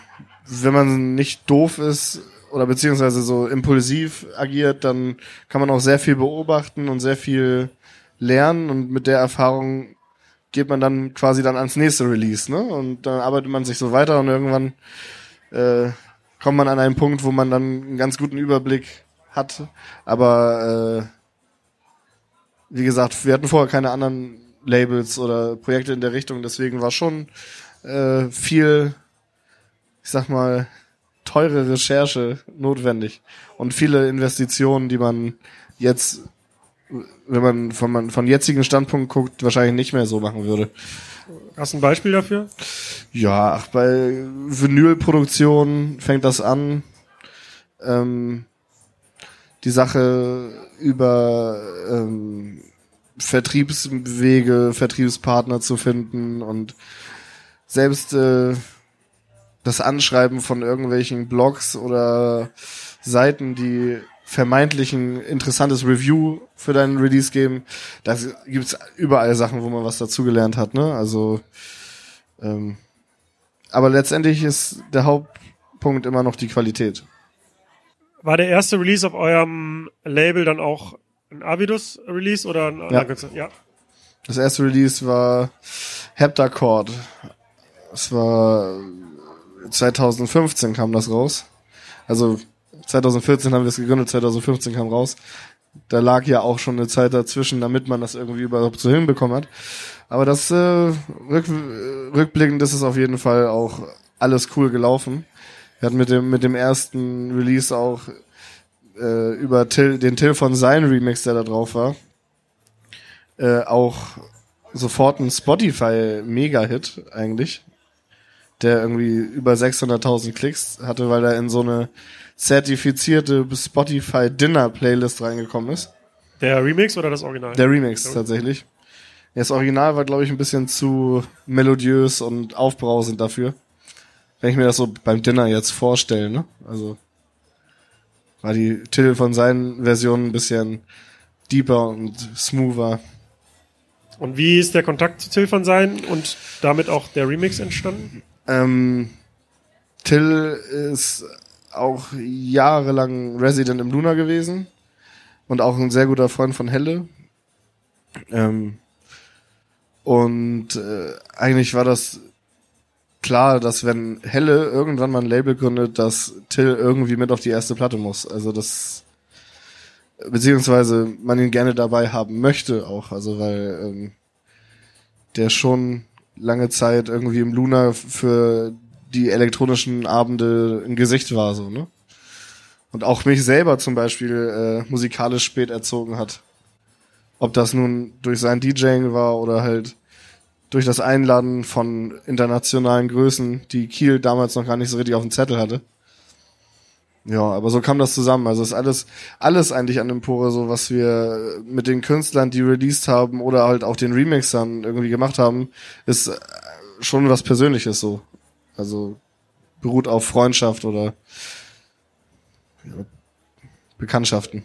wenn man nicht doof ist oder beziehungsweise so impulsiv agiert, dann kann man auch sehr viel beobachten und sehr viel lernen und mit der Erfahrung geht man dann quasi dann ans nächste Release, ne? Und dann arbeitet man sich so weiter und irgendwann äh, kommt man an einen Punkt, wo man dann einen ganz guten Überblick hat. Aber äh, wie gesagt, wir hatten vorher keine anderen Labels oder Projekte in der Richtung, deswegen war schon äh, viel, ich sag mal, teure Recherche notwendig und viele Investitionen, die man jetzt, wenn man von, man von jetzigen Standpunkt guckt, wahrscheinlich nicht mehr so machen würde. Hast du ein Beispiel dafür? Ja, ach, bei Vinylproduktion fängt das an. ähm, die Sache über ähm, Vertriebswege, Vertriebspartner zu finden und selbst äh, das Anschreiben von irgendwelchen Blogs oder Seiten, die vermeintlich ein interessantes Review für deinen Release geben. Da gibt's überall Sachen, wo man was dazugelernt hat, ne? Also ähm, aber letztendlich ist der Hauptpunkt immer noch die Qualität. War der erste Release auf eurem Label dann auch ein Avidus-Release oder ein Ja. ja. Das erste Release war Heptachord. Es war 2015 kam das raus. Also 2014 haben wir es gegründet, 2015 kam raus. Da lag ja auch schon eine Zeit dazwischen, damit man das irgendwie überhaupt so hinbekommen hat. Aber das äh, rück, äh, rückblickend ist es auf jeden Fall auch alles cool gelaufen. Wir hatten mit dem mit dem ersten Release auch äh, über Till, den Till von Sein Remix, der da drauf war, äh, auch sofort ein Spotify-Mega-Hit eigentlich, der irgendwie über 600.000 Klicks hatte, weil er in so eine zertifizierte Spotify Dinner Playlist reingekommen ist. Der Remix oder das Original? Der Remix tatsächlich. Das Original war, glaube ich, ein bisschen zu melodiös und aufbrausend dafür. Wenn ich mir das so beim Dinner jetzt vorstelle, ne? Also war die Till von seinen Versionen ein bisschen deeper und smoother. Und wie ist der Kontakt zu Till von sein und damit auch der Remix entstanden? Ähm, Till ist auch jahrelang Resident im Luna gewesen und auch ein sehr guter Freund von Helle. Ähm, und äh, eigentlich war das klar, dass wenn Helle irgendwann mal ein Label gründet, dass Till irgendwie mit auf die erste Platte muss. Also das beziehungsweise man ihn gerne dabei haben möchte auch, also weil ähm, der schon lange Zeit irgendwie im Luna für die elektronischen Abende ein Gesicht war, so, ne? Und auch mich selber zum Beispiel äh, musikalisch spät erzogen hat. Ob das nun durch sein DJing war oder halt durch das Einladen von internationalen Größen, die Kiel damals noch gar nicht so richtig auf dem Zettel hatte. Ja, aber so kam das zusammen. Also ist alles, alles eigentlich an Empore, so was wir mit den Künstlern, die released haben oder halt auch den Remixern irgendwie gemacht haben, ist äh, schon was Persönliches so. Also beruht auf Freundschaft oder Bekanntschaften.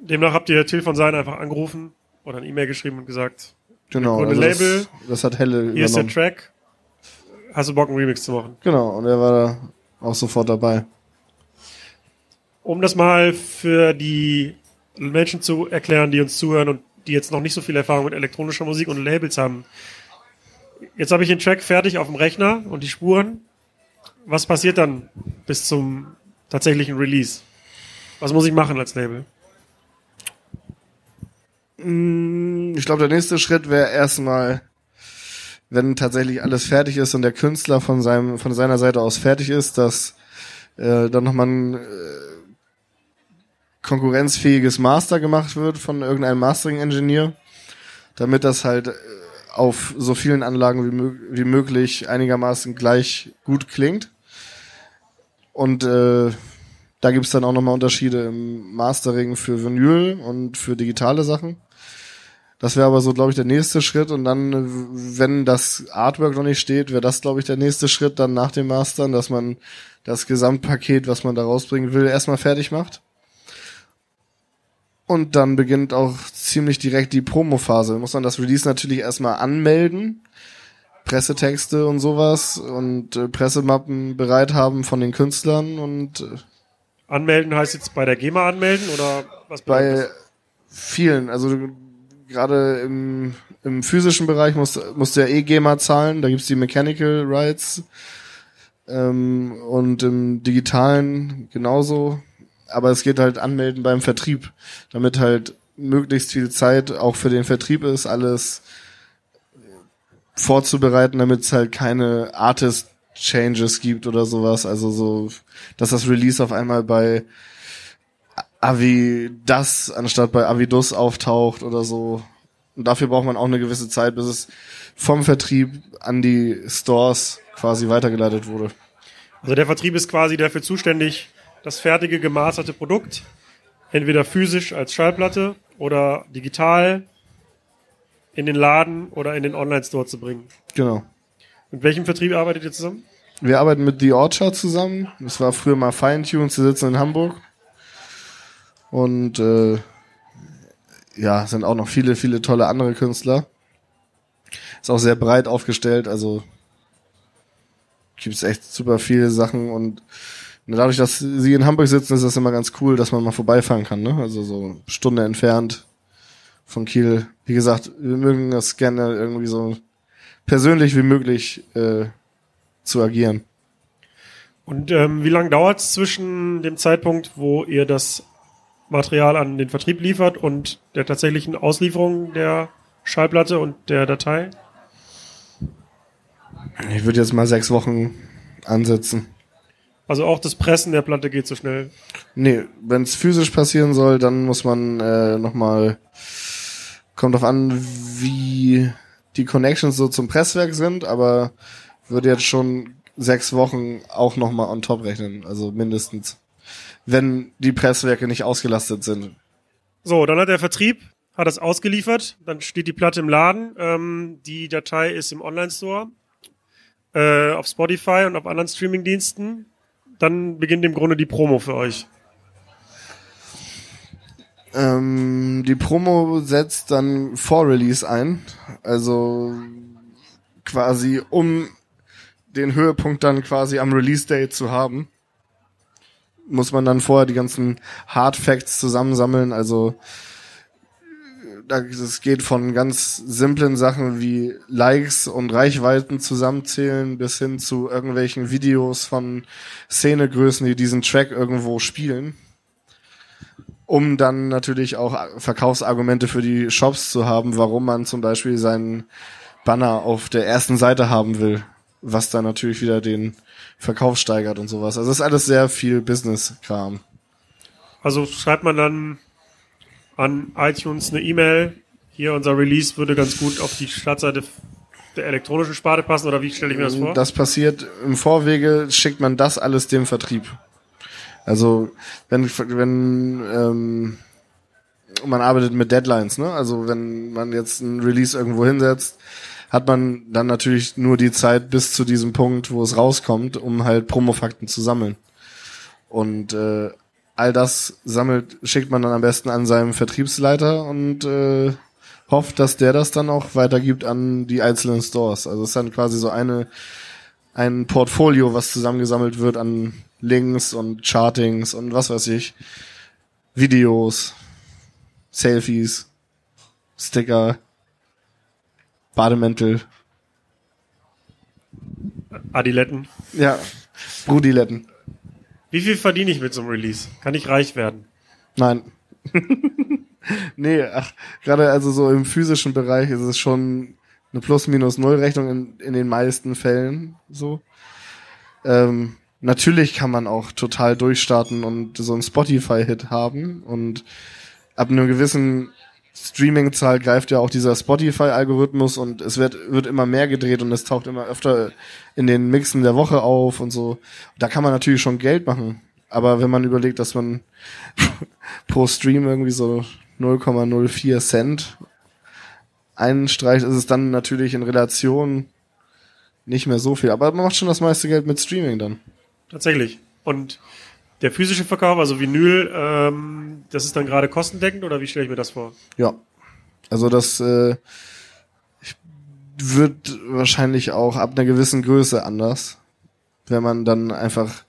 Demnach habt ihr Till von sein einfach angerufen oder eine E-Mail geschrieben und gesagt, Genau. Also Label, das, das hat Helle hier ist der übernommen. Track, hast du Bock einen Remix zu machen? Genau, und er war da auch sofort dabei. Um das mal für die Menschen zu erklären, die uns zuhören und die jetzt noch nicht so viel Erfahrung mit elektronischer Musik und Labels haben. Jetzt habe ich den Track fertig auf dem Rechner und die Spuren. Was passiert dann bis zum tatsächlichen Release? Was muss ich machen als Label? Mm, Ich glaube, der nächste Schritt wäre erstmal, wenn tatsächlich alles fertig ist und der Künstler von seinem von seiner Seite aus fertig ist, dass äh, dann nochmal ein äh, konkurrenzfähiges Master gemacht wird von irgendeinem Mastering-Engineer, damit das halt äh, auf so vielen Anlagen wie, wie möglich einigermaßen gleich gut klingt. Und äh, da gibt's dann auch nochmal Unterschiede im Mastering für Vinyl und für digitale Sachen. Das wäre aber so, glaube ich, der nächste Schritt. Und dann, äh, wenn das Artwork noch nicht steht, wäre das, glaube ich, der nächste Schritt dann nach dem Mastern, dass man das Gesamtpaket, was man da rausbringen will, erstmal fertig macht. Und dann beginnt auch ziemlich direkt die Promo-Phase. Muss man das Release natürlich erstmal anmelden. Pressetexte und sowas und äh, Pressemappen bereit haben von den Künstlern und äh, Anmelden heißt jetzt bei der GEMA anmelden oder was bei bedeutet vielen, also gerade im, im physischen Bereich musst, musst du ja eh GEMA zahlen, da gibt's die Mechanical Rights ähm, und im digitalen genauso, aber es geht halt anmelden beim Vertrieb, damit halt möglichst viel Zeit auch für den Vertrieb ist, alles vorzubereiten, damit es halt keine Artist Changes gibt oder sowas, also so, dass das Release auf einmal bei Avi das anstatt bei Avidus auftaucht oder so. Und dafür braucht man auch eine gewisse Zeit, bis es vom Vertrieb an die Stores quasi weitergeleitet wurde. Also der Vertrieb ist quasi dafür zuständig, das fertige gemasterte Produkt, entweder physisch als Schallplatte oder digital in den Laden oder in den Online-Store zu bringen. Genau. Mit welchem Vertrieb arbeitet ihr zusammen? Wir arbeiten mit The Orchard zusammen. Das war früher mal Feintuned, sie sitzen in Hamburg. Und äh, ja, sind auch noch viele, viele tolle andere Künstler. Ist auch sehr breit aufgestellt, also gibt es echt super viele Sachen und dadurch, dass sie in Hamburg sitzen, ist das immer ganz cool, dass man mal vorbeifahren kann, ne? Also so eine Stunde entfernt von Kiel. Wie gesagt, wir mögen das gerne irgendwie so persönlich wie möglich äh, zu agieren. Und ähm, wie lange dauert es zwischen dem Zeitpunkt, wo ihr das Material an den Vertrieb liefert und der tatsächlichen Auslieferung der Schallplatte und der Datei? Ich würde jetzt mal sechs Wochen ansetzen. Also auch das Pressen der Platte geht so schnell. Nee, wenn es physisch passieren soll, dann muss man äh, nochmal, kommt drauf an, wie die Connections so zum Presswerk sind, aber würde jetzt schon sechs Wochen auch nochmal on top rechnen, also mindestens. Wenn die Presswerke nicht ausgelastet sind. So, dann hat der Vertrieb, hat es ausgeliefert, dann steht die Platte im Laden, ähm, die Datei ist im Online-Store, äh, auf Spotify und auf anderen Streaming-Diensten. Dann beginnt im Grunde die Promo für euch. Ähm, die Promo setzt dann vor Release ein, also quasi um den Höhepunkt dann quasi am Release Date zu haben, muss man dann vorher die ganzen Hard Facts zusammensammeln, also es geht von ganz simplen Sachen wie Likes und Reichweiten zusammenzählen bis hin zu irgendwelchen Videos von Szenegrößen, die diesen Track irgendwo spielen um dann natürlich auch Verkaufsargumente für die Shops zu haben, warum man zum Beispiel seinen Banner auf der ersten Seite haben will, was dann natürlich wieder den Verkauf steigert und sowas. Also es ist alles sehr viel Business-Kram. Also schreibt man dann an iTunes eine E-Mail, hier unser Release würde ganz gut auf die Startseite der elektronischen Sparte passen oder wie stelle ich mir das vor? Das passiert im Vorwege, schickt man das alles dem Vertrieb. Also wenn wenn ähm, man arbeitet mit Deadlines, ne? Also wenn man jetzt ein Release irgendwo hinsetzt, hat man dann natürlich nur die Zeit bis zu diesem Punkt, wo es rauskommt, um halt Promofakten zu sammeln. Und äh, all das sammelt, schickt man dann am besten an seinem Vertriebsleiter und äh, hofft, dass der das dann auch weitergibt an die einzelnen Stores. Also es ist dann quasi so eine ein Portfolio, was zusammengesammelt wird an Links und Chartings und was weiß ich, Videos, Selfies, Sticker, Bademäntel. Adiletten. Ja, Brudiletten. Wie viel verdiene ich mit so einem Release? Kann ich reich werden? Nein. nee, ach, gerade also so im physischen Bereich ist es schon eine Plus-Minus-Null-Rechnung in, in den meisten Fällen so. Ähm, natürlich kann man auch total durchstarten und so einen Spotify-Hit haben und ab einem gewissen Streaming-Zahl greift ja auch dieser Spotify-Algorithmus und es wird, wird immer mehr gedreht und es taucht immer öfter in den Mixen der Woche auf und so. Da kann man natürlich schon Geld machen. Aber wenn man überlegt, dass man pro Stream irgendwie so 0,04 Cent einstreicht, ist es dann natürlich in Relation nicht mehr so viel. Aber man macht schon das meiste Geld mit Streaming dann. Tatsächlich. Und der physische Verkauf, also Vinyl, ähm, das ist dann gerade kostendeckend oder wie stelle ich mir das vor? Ja. Also das äh, wird wahrscheinlich auch ab einer gewissen Größe anders, wenn man dann einfach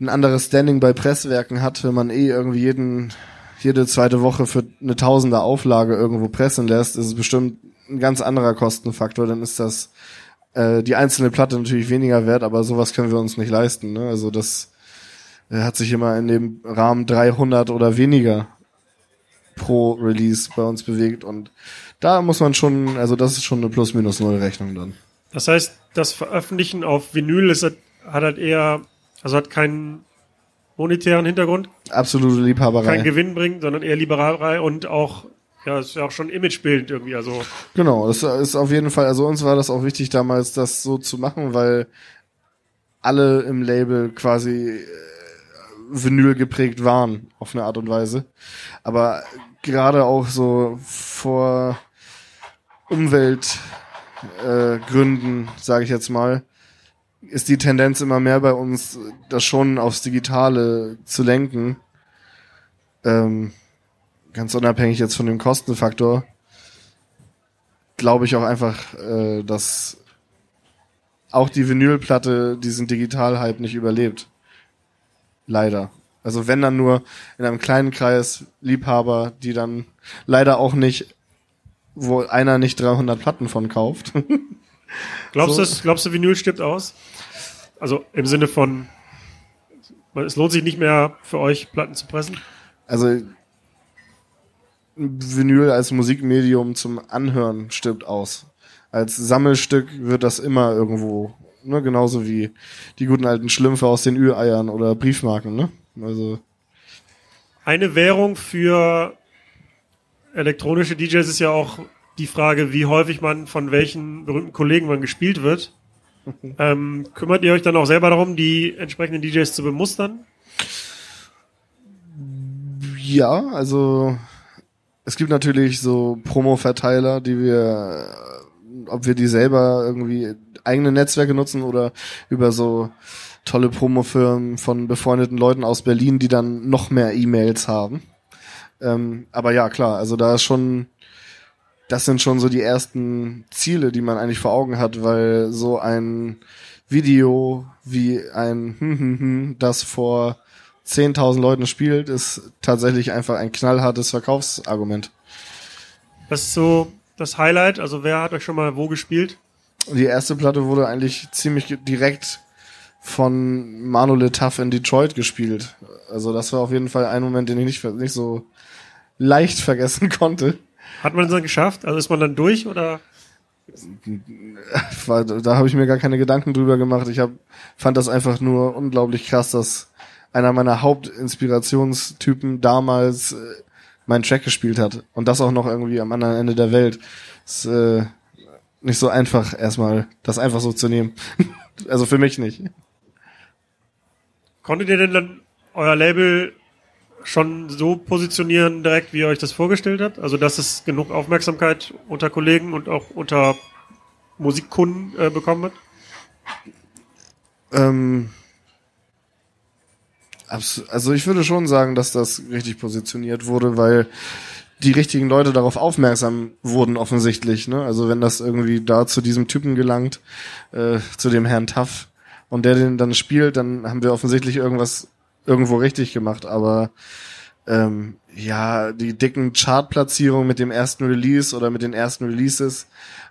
ein anderes Standing bei Presswerken hat, wenn man eh irgendwie jeden jede zweite Woche für eine Tausender Auflage irgendwo pressen lässt, ist es bestimmt ein ganz anderer Kostenfaktor. Dann ist das äh, die einzelne Platte natürlich weniger wert, aber sowas können wir uns nicht leisten. Ne? Also das äh, hat sich immer in dem Rahmen 300 oder weniger pro Release bei uns bewegt und da muss man schon, also das ist schon eine Plus-Minus-Null-Rechnung dann. Das heißt, das Veröffentlichen auf Vinyl ist, hat halt eher, also hat keinen monetären Hintergrund. Absolute Liebhaberei. Kein Gewinn bringen, sondern eher Liberalei und auch ja, ist ja auch schon imagebildend irgendwie, also. Genau, das ist auf jeden Fall, also uns war das auch wichtig damals, das so zu machen, weil alle im Label quasi Vinyl geprägt waren, auf eine Art und Weise. Aber gerade auch so vor Umweltgründen, äh, sage ich jetzt mal, ist die Tendenz immer mehr bei uns, das schon aufs Digitale zu lenken. Ähm, ganz unabhängig jetzt von dem Kostenfaktor, glaube ich auch einfach, äh, dass auch die Vinylplatte diesen Digital-Hype nicht überlebt. Leider. Also wenn dann nur in einem kleinen Kreis Liebhaber, die dann leider auch nicht, wo einer nicht 300 Platten von kauft. glaubst, so. du, glaubst du, Vinyl stirbt aus? Also im Sinne von, es lohnt sich nicht mehr für euch, Platten zu pressen? Also Vinyl als Musikmedium zum Anhören stirbt aus. Als Sammelstück wird das immer irgendwo, ne, genauso wie die guten alten Schlümpfe aus den Ü-Eiern oder Briefmarken, ne? Also. Eine Währung für elektronische DJs ist ja auch die Frage, wie häufig man von welchen berühmten Kollegen man gespielt wird. ähm, kümmert ihr euch dann auch selber darum, die entsprechenden DJs zu bemustern? Ja, also es gibt natürlich so Promo-Verteiler, die wir, ob wir die selber irgendwie eigene Netzwerke nutzen oder über so tolle Promo-Firmen von befreundeten Leuten aus Berlin, die dann noch mehr E-Mails haben. Ähm, aber ja, klar, also da ist schon, das sind schon so die ersten Ziele, die man eigentlich vor Augen hat, weil so ein Video wie ein hm, hm, hm, das vor 10.000 Leuten spielt, ist tatsächlich einfach ein knallhartes Verkaufsargument. Was so das Highlight? Also wer hat euch schon mal wo gespielt? Die erste Platte wurde eigentlich ziemlich direkt von Manu Letaff in Detroit gespielt. Also das war auf jeden Fall ein Moment, den ich nicht, nicht so leicht vergessen konnte. Hat man es dann geschafft? Also ist man dann durch oder? da habe ich mir gar keine Gedanken drüber gemacht. Ich hab, fand das einfach nur unglaublich krass, dass einer meiner Hauptinspirationstypen damals äh, meinen Track gespielt hat. Und das auch noch irgendwie am anderen Ende der Welt. Ist äh, nicht so einfach, erstmal das einfach so zu nehmen. also für mich nicht. Konntet ihr denn dann euer Label schon so positionieren, direkt wie ihr euch das vorgestellt habt? Also dass es genug Aufmerksamkeit unter Kollegen und auch unter Musikkunden äh, bekommen hat? Ähm, also ich würde schon sagen, dass das richtig positioniert wurde, weil die richtigen Leute darauf aufmerksam wurden offensichtlich. Ne? Also wenn das irgendwie da zu diesem Typen gelangt, äh, zu dem Herrn Taff, und der den dann spielt, dann haben wir offensichtlich irgendwas irgendwo richtig gemacht. Aber ähm, ja, die dicken Chartplatzierungen mit dem ersten Release oder mit den ersten Releases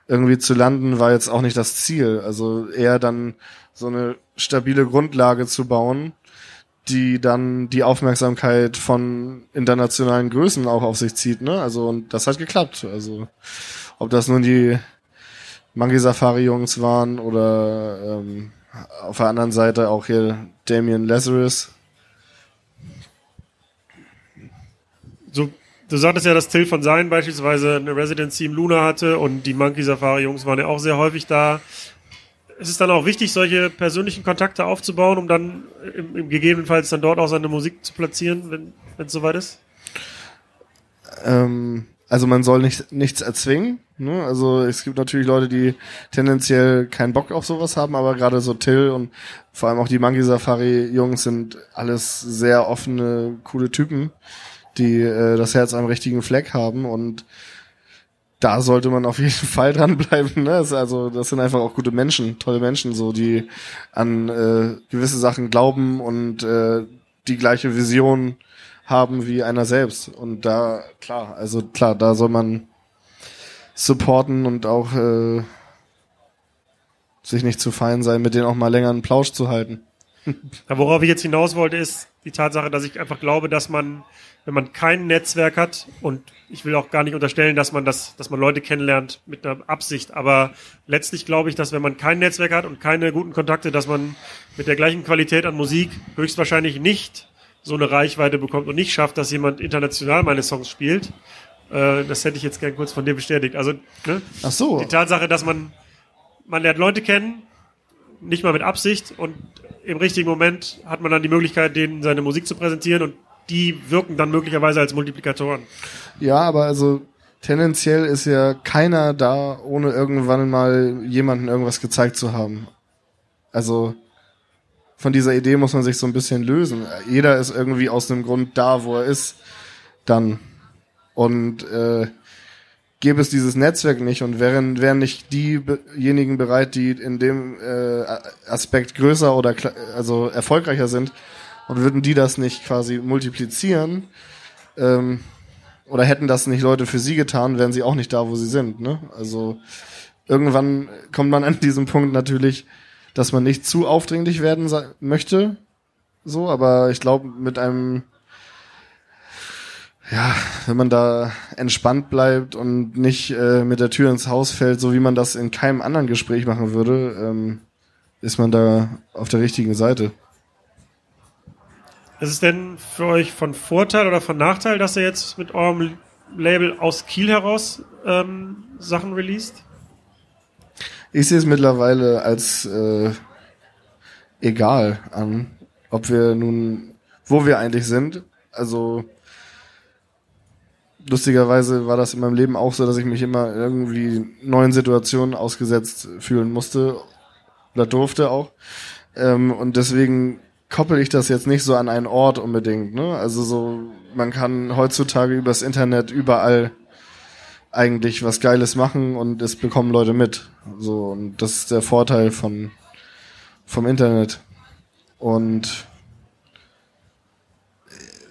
irgendwie zu landen, war jetzt auch nicht das Ziel. Also eher dann so eine stabile Grundlage zu bauen die dann die Aufmerksamkeit von internationalen Größen auch auf sich zieht, ne? Also und das hat geklappt. Also ob das nun die Monkey Safari Jungs waren oder ähm, auf der anderen Seite auch hier Damien Lazarus. So, du sagtest ja, dass Till von Sein beispielsweise eine Residency im Luna hatte und die Monkey Safari Jungs waren ja auch sehr häufig da es dann auch wichtig, solche persönlichen Kontakte aufzubauen, um dann im, im gegebenenfalls dann dort auch seine Musik zu platzieren, wenn es soweit ist? Ähm, also man soll nicht, nichts erzwingen. Ne? Also es gibt natürlich Leute, die tendenziell keinen Bock auf sowas haben, aber gerade so Till und vor allem auch die Monkey Safari Jungs sind alles sehr offene, coole Typen, die äh, das Herz am richtigen Fleck haben und da sollte man auf jeden Fall dranbleiben. Ne? Also das sind einfach auch gute Menschen, tolle Menschen, so die an äh, gewisse Sachen glauben und äh, die gleiche Vision haben wie einer selbst. Und da klar, also klar, da soll man supporten und auch äh, sich nicht zu fein sein, mit denen auch mal länger einen Plausch zu halten. Ja, worauf ich jetzt hinaus wollte, ist die Tatsache, dass ich einfach glaube, dass man wenn man kein Netzwerk hat und ich will auch gar nicht unterstellen, dass man das, dass man Leute kennenlernt mit einer Absicht, aber letztlich glaube ich, dass wenn man kein Netzwerk hat und keine guten Kontakte, dass man mit der gleichen Qualität an Musik höchstwahrscheinlich nicht so eine Reichweite bekommt und nicht schafft, dass jemand international meine Songs spielt. Äh, das hätte ich jetzt gern kurz von dir bestätigt. Also ne? Ach so. die Tatsache, dass man man lernt Leute kennen, nicht mal mit Absicht und im richtigen Moment hat man dann die Möglichkeit, denen seine Musik zu präsentieren und die wirken dann möglicherweise als Multiplikatoren. Ja, aber also tendenziell ist ja keiner da, ohne irgendwann mal jemanden irgendwas gezeigt zu haben. Also von dieser Idee muss man sich so ein bisschen lösen. Jeder ist irgendwie aus einem Grund da, wo er ist, dann. Und äh, gäbe es dieses Netzwerk nicht und wären, wären nicht diejenigen bereit, die in dem äh, Aspekt größer oder also erfolgreicher sind und würden die das nicht quasi multiplizieren ähm, oder hätten das nicht Leute für sie getan, wären sie auch nicht da, wo sie sind. Ne? Also irgendwann kommt man an diesem Punkt natürlich, dass man nicht zu aufdringlich werden möchte, so, aber ich glaube mit einem ja, wenn man da entspannt bleibt und nicht äh, mit der Tür ins Haus fällt, so wie man das in keinem anderen Gespräch machen würde, ähm, ist man da auf der richtigen Seite. Ist es denn für euch von Vorteil oder von Nachteil, dass ihr jetzt mit eurem Label aus Kiel heraus ähm, Sachen released? Ich sehe es mittlerweile als äh, egal an, ob wir nun, wo wir eigentlich sind. Also lustigerweise war das in meinem Leben auch so, dass ich mich immer irgendwie neuen Situationen ausgesetzt fühlen musste oder durfte auch. Ähm, und deswegen koppel ich das jetzt nicht so an einen Ort unbedingt. Ne? Also so, man kann heutzutage übers Internet überall eigentlich was Geiles machen und es bekommen Leute mit. So und das ist der Vorteil von vom Internet. Und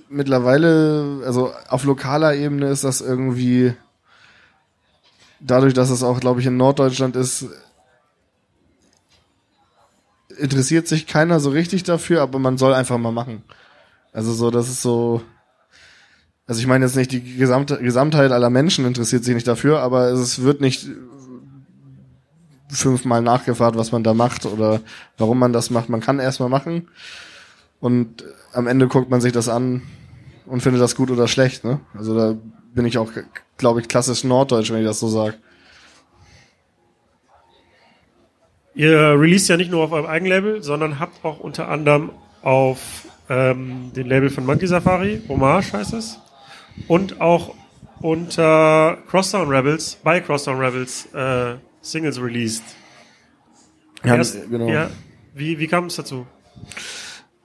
mittlerweile, also auf lokaler Ebene ist das irgendwie, dadurch, dass es auch, glaube ich, in Norddeutschland ist, interessiert sich keiner so richtig dafür, aber man soll einfach mal machen. Also so, das ist so, also ich meine jetzt nicht die gesamte Gesamtheit aller Menschen interessiert sich nicht dafür, aber es wird nicht fünfmal nachgefragt, was man da macht oder warum man das macht. Man kann erstmal machen und am Ende guckt man sich das an und findet das gut oder schlecht. Ne? Also da bin ich auch, glaube ich, klassisch norddeutsch, wenn ich das so sage. Ihr released ja nicht nur auf eurem eigenen Label, sondern habt auch unter anderem auf ähm, dem Label von Monkey Safari, Hommage heißt es, und auch unter Crosstown Rebels, bei Crosstown Rebels äh, Singles released. Ja, Erst, genau. Ja, wie, wie kam es dazu?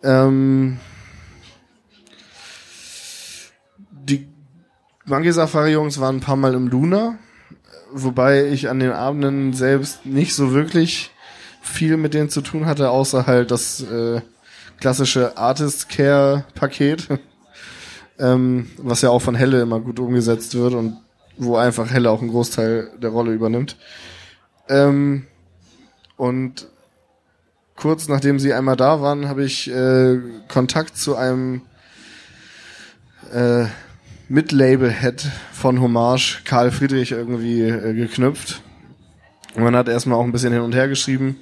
Ähm, die Monkey Safari Jungs waren ein paar Mal im Luna, wobei ich an den Abenden selbst nicht so wirklich viel mit denen zu tun hatte, außer halt das äh, klassische Artist Care Paket, ähm, was ja auch von Helle immer gut umgesetzt wird und wo einfach Helle auch einen Großteil der Rolle übernimmt. Ähm, und kurz nachdem sie einmal da waren, habe ich äh, Kontakt zu einem äh, Mit-Label-Head von Hommage, Karl Friedrich, irgendwie äh, geknüpft. Und man hat erstmal auch ein bisschen hin und her geschrieben.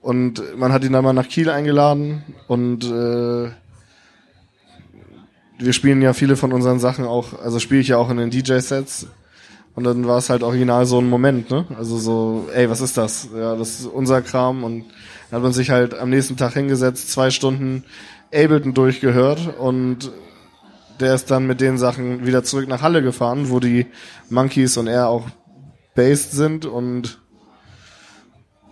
Und man hat ihn dann mal nach Kiel eingeladen und äh, wir spielen ja viele von unseren Sachen auch, also spiele ich ja auch in den DJ-Sets. Und dann war es halt original so ein Moment, ne? Also so, ey, was ist das? Ja, das ist unser Kram und dann hat man sich halt am nächsten Tag hingesetzt, zwei Stunden Ableton durchgehört und der ist dann mit den Sachen wieder zurück nach Halle gefahren, wo die Monkeys und er auch based sind und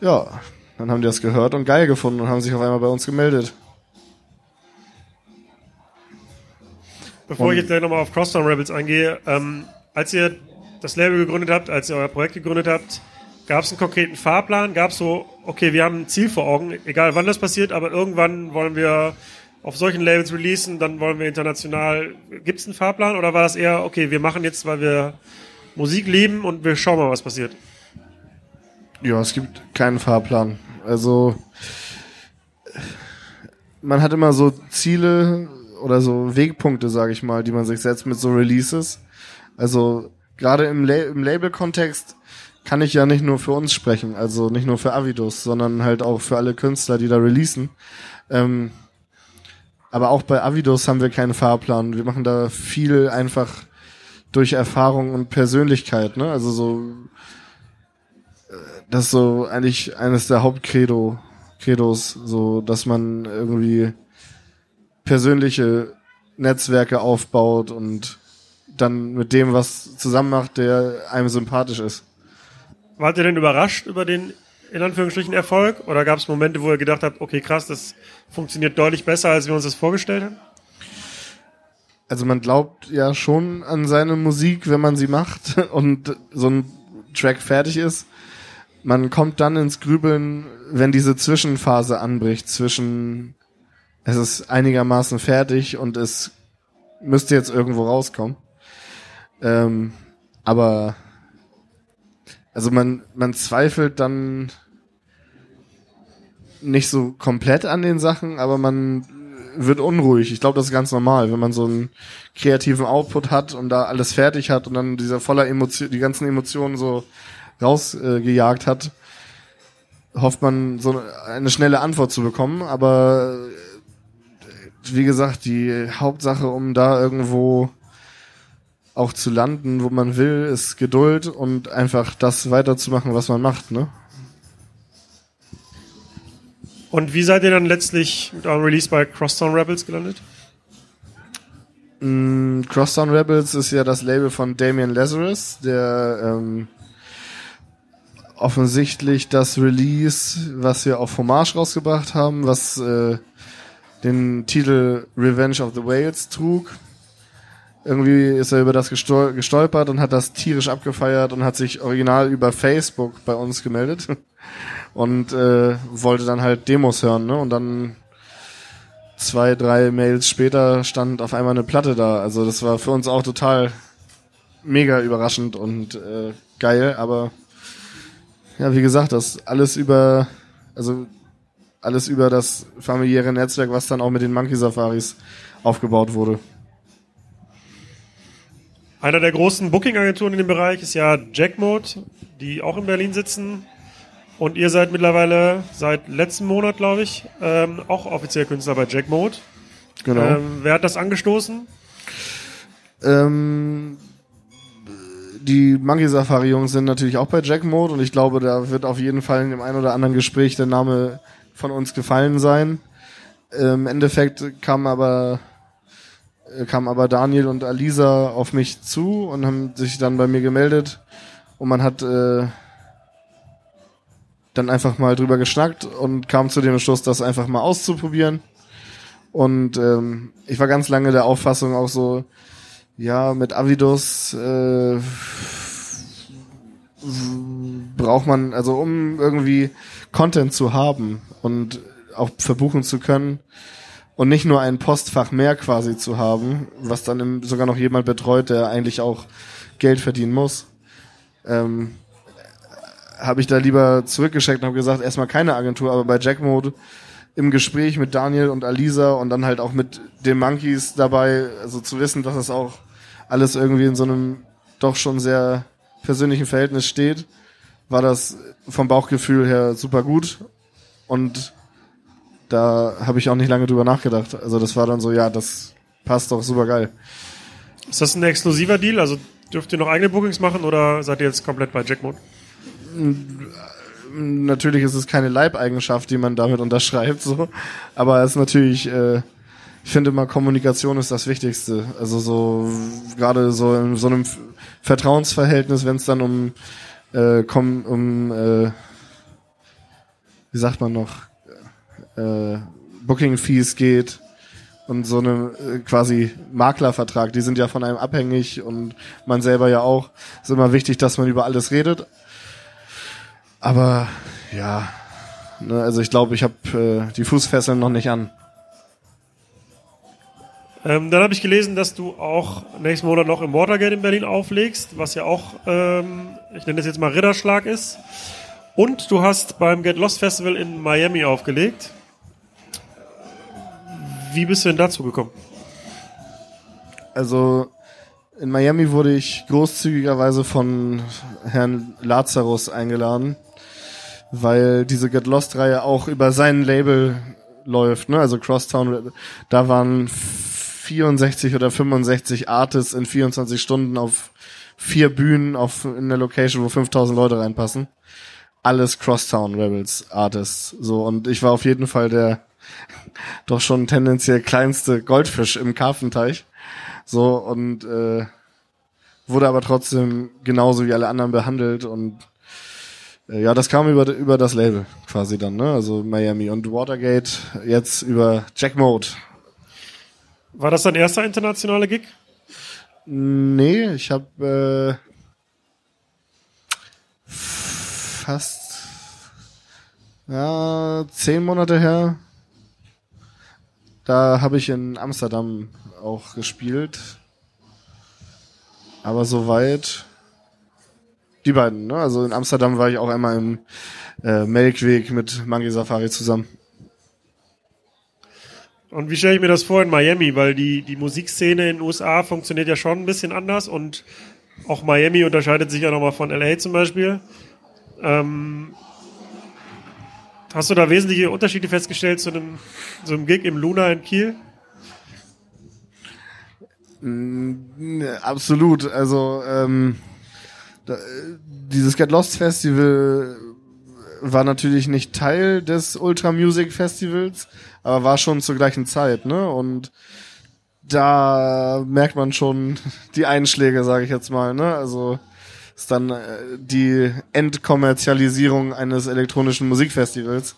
ja, dann haben die das gehört und geil gefunden und haben sich auf einmal bei uns gemeldet. Bevor und ich jetzt gleich nochmal auf Crosstown Rebels eingehe, ähm, als ihr das Label gegründet habt, als ihr euer Projekt gegründet habt, gab es einen konkreten Fahrplan? Gab es so, okay, wir haben ein Ziel vor Augen, egal wann das passiert, aber irgendwann wollen wir auf solchen Labels releasen, dann wollen wir international. Gibt es einen Fahrplan oder war das eher, okay, wir machen jetzt, weil wir Musik lieben und wir schauen mal, was passiert? Ja, es gibt keinen Fahrplan. Also man hat immer so Ziele oder so Wegpunkte, sage ich mal, die man sich setzt mit so Releases. Also gerade im, La im Label-Kontext kann ich ja nicht nur für uns sprechen, also nicht nur für Avidus, sondern halt auch für alle Künstler, die da releasen. Ähm, aber auch bei Avidus haben wir keinen Fahrplan. Wir machen da viel einfach durch Erfahrung und Persönlichkeit. Ne? Also so, das ist so eigentlich eines der Hauptcredo Credos, so dass man irgendwie persönliche Netzwerke aufbaut und dann mit dem was zusammen macht, der einem sympathisch ist. Wart ihr denn überrascht über den in Anführungsstrichen Erfolg? Oder gab es Momente, wo ihr gedacht habt, okay, krass, das funktioniert deutlich besser, als wir uns das vorgestellt haben? Also man glaubt ja schon an seine Musik, wenn man sie macht und so ein Track fertig ist. Man kommt dann ins Grübeln, wenn diese Zwischenphase anbricht zwischen es ist einigermaßen fertig und es müsste jetzt irgendwo rauskommen. Ähm, aber also man, man zweifelt dann nicht so komplett an den Sachen, aber man wird unruhig. Ich glaube, das ist ganz normal, wenn man so einen kreativen Output hat und da alles fertig hat und dann dieser voller Emotion, die ganzen Emotionen so rausgejagt äh, hat, hofft man so eine schnelle Antwort zu bekommen. Aber wie gesagt, die Hauptsache, um da irgendwo auch zu landen, wo man will, ist Geduld und einfach das weiterzumachen, was man macht, ne? Und wie seid ihr dann letztlich mit eurem Release bei Crosstown Rebels gelandet? Mm, Crosstown Rebels ist ja das Label von Damien Lazarus, der ähm, offensichtlich das Release, was wir auf Hommage rausgebracht haben, was äh, den Titel Revenge of the Whales trug. Irgendwie ist er über das gestol gestolpert und hat das tierisch abgefeiert und hat sich original über Facebook bei uns gemeldet und äh, wollte dann halt Demos hören, ne? Und dann zwei, drei Mails später stand auf einmal eine Platte da. Also das war für uns auch total mega überraschend und äh, geil, aber ja, wie gesagt, das alles über, also alles über das familiäre Netzwerk, was dann auch mit den Monkey Safaris aufgebaut wurde. Einer der großen Booking-Agenturen in dem Bereich ist ja Jackmode, die auch in Berlin sitzen. Und ihr seid mittlerweile seit letzten Monat, glaube ich, ähm, auch offiziell Künstler bei Jack Mode. Genau. Ähm, wer hat das angestoßen? Ähm, die Monkey Safari Jungs sind natürlich auch bei Jack Mode und ich glaube, da wird auf jeden Fall in dem einen oder anderen Gespräch der Name von uns gefallen sein. Im Endeffekt kam aber kam aber Daniel und Alisa auf mich zu und haben sich dann bei mir gemeldet und man hat äh, dann einfach mal drüber geschnackt und kam zu dem Schluss, das einfach mal auszuprobieren. Und ähm, ich war ganz lange der Auffassung auch so, ja, mit Avidus äh, braucht man, also um irgendwie Content zu haben und auch verbuchen zu können und nicht nur ein Postfach mehr quasi zu haben, was dann sogar noch jemand betreut, der eigentlich auch Geld verdienen muss. Ähm, habe ich da lieber zurückgeschickt und habe gesagt, erstmal keine Agentur, aber bei Jackmode im Gespräch mit Daniel und Alisa und dann halt auch mit den Monkeys dabei, also zu wissen, dass das auch alles irgendwie in so einem doch schon sehr persönlichen Verhältnis steht, war das vom Bauchgefühl her super gut und da habe ich auch nicht lange drüber nachgedacht. Also das war dann so, ja, das passt doch super geil. Ist das ein exklusiver Deal? Also dürft ihr noch eigene Bookings machen oder seid ihr jetzt komplett bei Jackmode? natürlich ist es keine Leibeigenschaft, die man damit unterschreibt, so. Aber es ist natürlich, äh, ich finde immer, Kommunikation ist das Wichtigste. Also so, gerade so in so einem Vertrauensverhältnis, wenn es dann um, äh, komm, um, äh, wie sagt man noch, äh, Booking Fees geht und so eine äh, quasi Maklervertrag, die sind ja von einem abhängig und man selber ja auch. ist immer wichtig, dass man über alles redet, aber ja, ne, also ich glaube, ich habe äh, die Fußfesseln noch nicht an. Ähm, dann habe ich gelesen, dass du auch nächsten Monat noch im Watergate in Berlin auflegst, was ja auch, ähm, ich nenne das jetzt mal Ritterschlag ist. Und du hast beim Get Lost Festival in Miami aufgelegt. Wie bist du denn dazu gekommen? Also in Miami wurde ich großzügigerweise von Herrn Lazarus eingeladen weil diese Get Lost Reihe auch über sein Label läuft, ne? Also Crosstown, da waren 64 oder 65 Artists in 24 Stunden auf vier Bühnen auf in der Location, wo 5000 Leute reinpassen. alles Crosstown Rebels Artists. So, und ich war auf jeden Fall der doch schon tendenziell kleinste Goldfisch im Karpfenteich. So, und äh, wurde aber trotzdem genauso wie alle anderen behandelt und äh, ja, das kam über, über das Label quasi dann, ne? Also Miami und Watergate jetzt über Jack Mode. War das dein erster internationale Gig? Nee, ich habe äh, fast ja zehn Monate her. Da habe ich in Amsterdam auch gespielt. Aber soweit die beiden, ne? Also in Amsterdam war ich auch einmal im äh, Melkweg mit Mangi Safari zusammen. Und wie stelle ich mir das vor in Miami? Weil die, die Musikszene in den USA funktioniert ja schon ein bisschen anders und auch Miami unterscheidet sich ja nochmal von LA zum Beispiel. Ähm, hast du da wesentliche Unterschiede festgestellt zu einem, zu einem Gig im Luna in Kiel? Mm, absolut. Also ähm, da, dieses Get Lost Festival war natürlich nicht Teil des Ultra Music Festivals, aber war schon zur gleichen Zeit, ne? Und da merkt man schon die Einschläge, sage ich jetzt mal, ne? Also ist dann äh, die Endkommerzialisierung eines elektronischen Musikfestivals.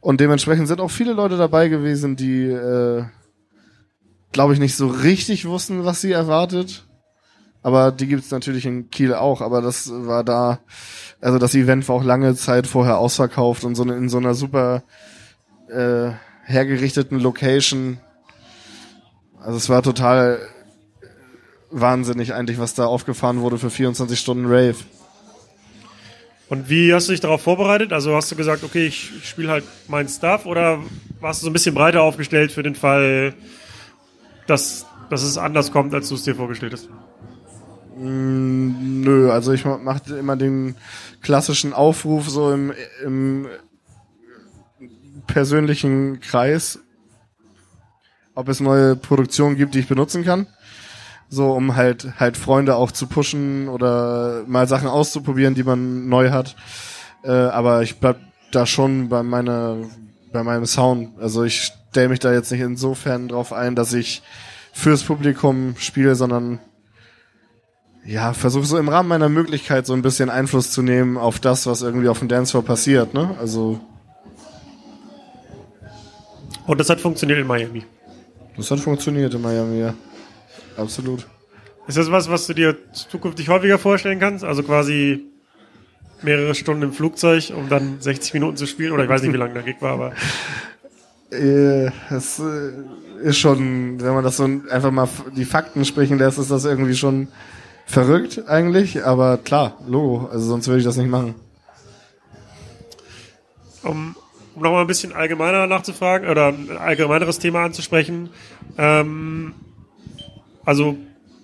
Und dementsprechend sind auch viele Leute dabei gewesen, die, äh, glaube ich, nicht so richtig wussten, was sie erwartet. Aber die gibt's natürlich in Kiel auch. Aber das war da, also das Event war auch lange Zeit vorher ausverkauft und so eine, in so einer super äh, hergerichteten Location. Also es war total wahnsinnig eigentlich, was da aufgefahren wurde für 24 Stunden Rave. Und wie hast du dich darauf vorbereitet? Also hast du gesagt, okay, ich, spiele halt mein Stuff oder warst du so ein bisschen breiter aufgestellt für den Fall, dass, dass es anders kommt, als du es dir vorgestellt hast? Mm, nö, also ich mache immer den klassischen Aufruf so im, im persönlichen Kreis, ob es neue Produktionen gibt, die ich benutzen kann so um halt halt Freunde auch zu pushen oder mal Sachen auszuprobieren, die man neu hat. Äh, aber ich bleib da schon bei meiner bei meinem Sound. Also ich stelle mich da jetzt nicht insofern drauf ein, dass ich fürs Publikum spiele, sondern ja, versuche so im Rahmen meiner Möglichkeit so ein bisschen Einfluss zu nehmen auf das, was irgendwie auf dem Dancefloor passiert, ne? Also und das hat funktioniert in Miami. Das hat funktioniert in Miami, ja absolut. Ist das was, was du dir zukünftig häufiger vorstellen kannst? Also quasi mehrere Stunden im Flugzeug, um dann 60 Minuten zu spielen? Oder ich weiß nicht, wie lange der Gig war, aber. Äh, das äh, ist schon, wenn man das so einfach mal die Fakten sprechen lässt, ist das irgendwie schon verrückt eigentlich. Aber klar, Logo, also sonst würde ich das nicht machen. Um, um nochmal ein bisschen allgemeiner nachzufragen oder ein allgemeineres Thema anzusprechen. Ähm, also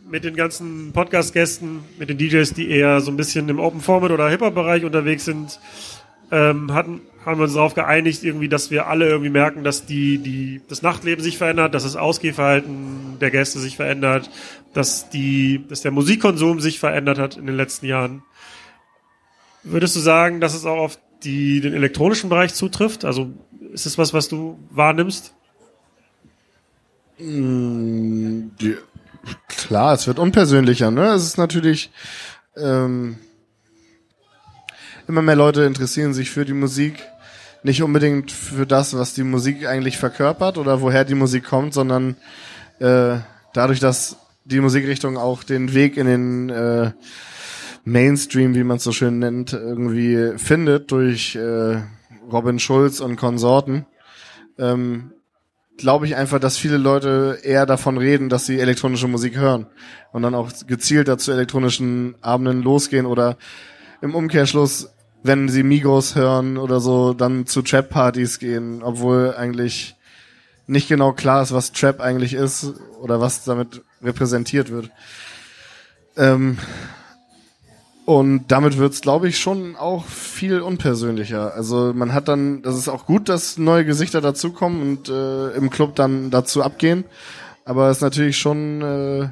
mit den ganzen Podcast-Gästen, mit den DJs, die eher so ein bisschen im Open-Format oder Hip-Hop-Bereich unterwegs sind, ähm, hatten, haben wir uns darauf geeinigt, irgendwie, dass wir alle irgendwie merken, dass die, die, das Nachtleben sich verändert, dass das Ausgehverhalten der Gäste sich verändert, dass die, dass der Musikkonsum sich verändert hat in den letzten Jahren. Würdest du sagen, dass es auch auf die, den elektronischen Bereich zutrifft? Also ist es was, was du wahrnimmst? Mm, die, Klar, es wird unpersönlicher, ne? Es ist natürlich ähm, immer mehr Leute interessieren sich für die Musik, nicht unbedingt für das, was die Musik eigentlich verkörpert oder woher die Musik kommt, sondern äh, dadurch, dass die Musikrichtung auch den Weg in den äh, Mainstream, wie man es so schön nennt, irgendwie findet durch äh, Robin Schulz und Konsorten, ähm, glaube ich einfach, dass viele Leute eher davon reden, dass sie elektronische Musik hören und dann auch gezielter zu elektronischen Abenden losgehen oder im Umkehrschluss, wenn sie Migos hören oder so, dann zu Trap-Partys gehen, obwohl eigentlich nicht genau klar ist, was Trap eigentlich ist oder was damit repräsentiert wird. Ähm, und damit wird's, glaube ich, schon auch viel unpersönlicher. Also man hat dann, das ist auch gut, dass neue Gesichter dazukommen und äh, im Club dann dazu abgehen. Aber es ist natürlich schon äh,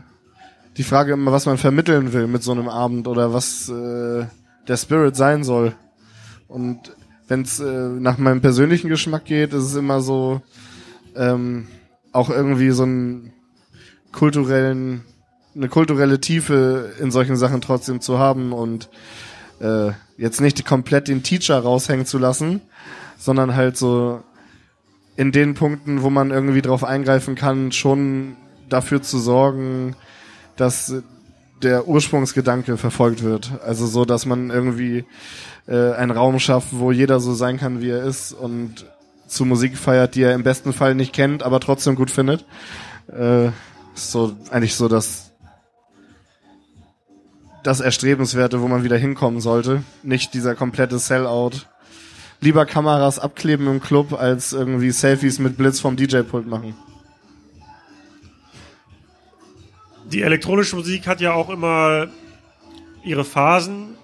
die Frage immer, was man vermitteln will mit so einem Abend oder was äh, der Spirit sein soll. Und wenn es äh, nach meinem persönlichen Geschmack geht, ist es immer so ähm, auch irgendwie so ein kulturellen, eine kulturelle Tiefe in solchen Sachen trotzdem zu haben und äh, jetzt nicht komplett den Teacher raushängen zu lassen, sondern halt so in den Punkten, wo man irgendwie drauf eingreifen kann, schon dafür zu sorgen, dass der Ursprungsgedanke verfolgt wird. Also so, dass man irgendwie äh, einen Raum schafft, wo jeder so sein kann, wie er ist und zu Musik feiert, die er im besten Fall nicht kennt, aber trotzdem gut findet. Äh, ist so eigentlich so das das Erstrebenswerte, wo man wieder hinkommen sollte. Nicht dieser komplette Sellout. Lieber Kameras abkleben im Club, als irgendwie Selfies mit Blitz vom DJ-Pult machen. Die elektronische Musik hat ja auch immer ihre Phasen.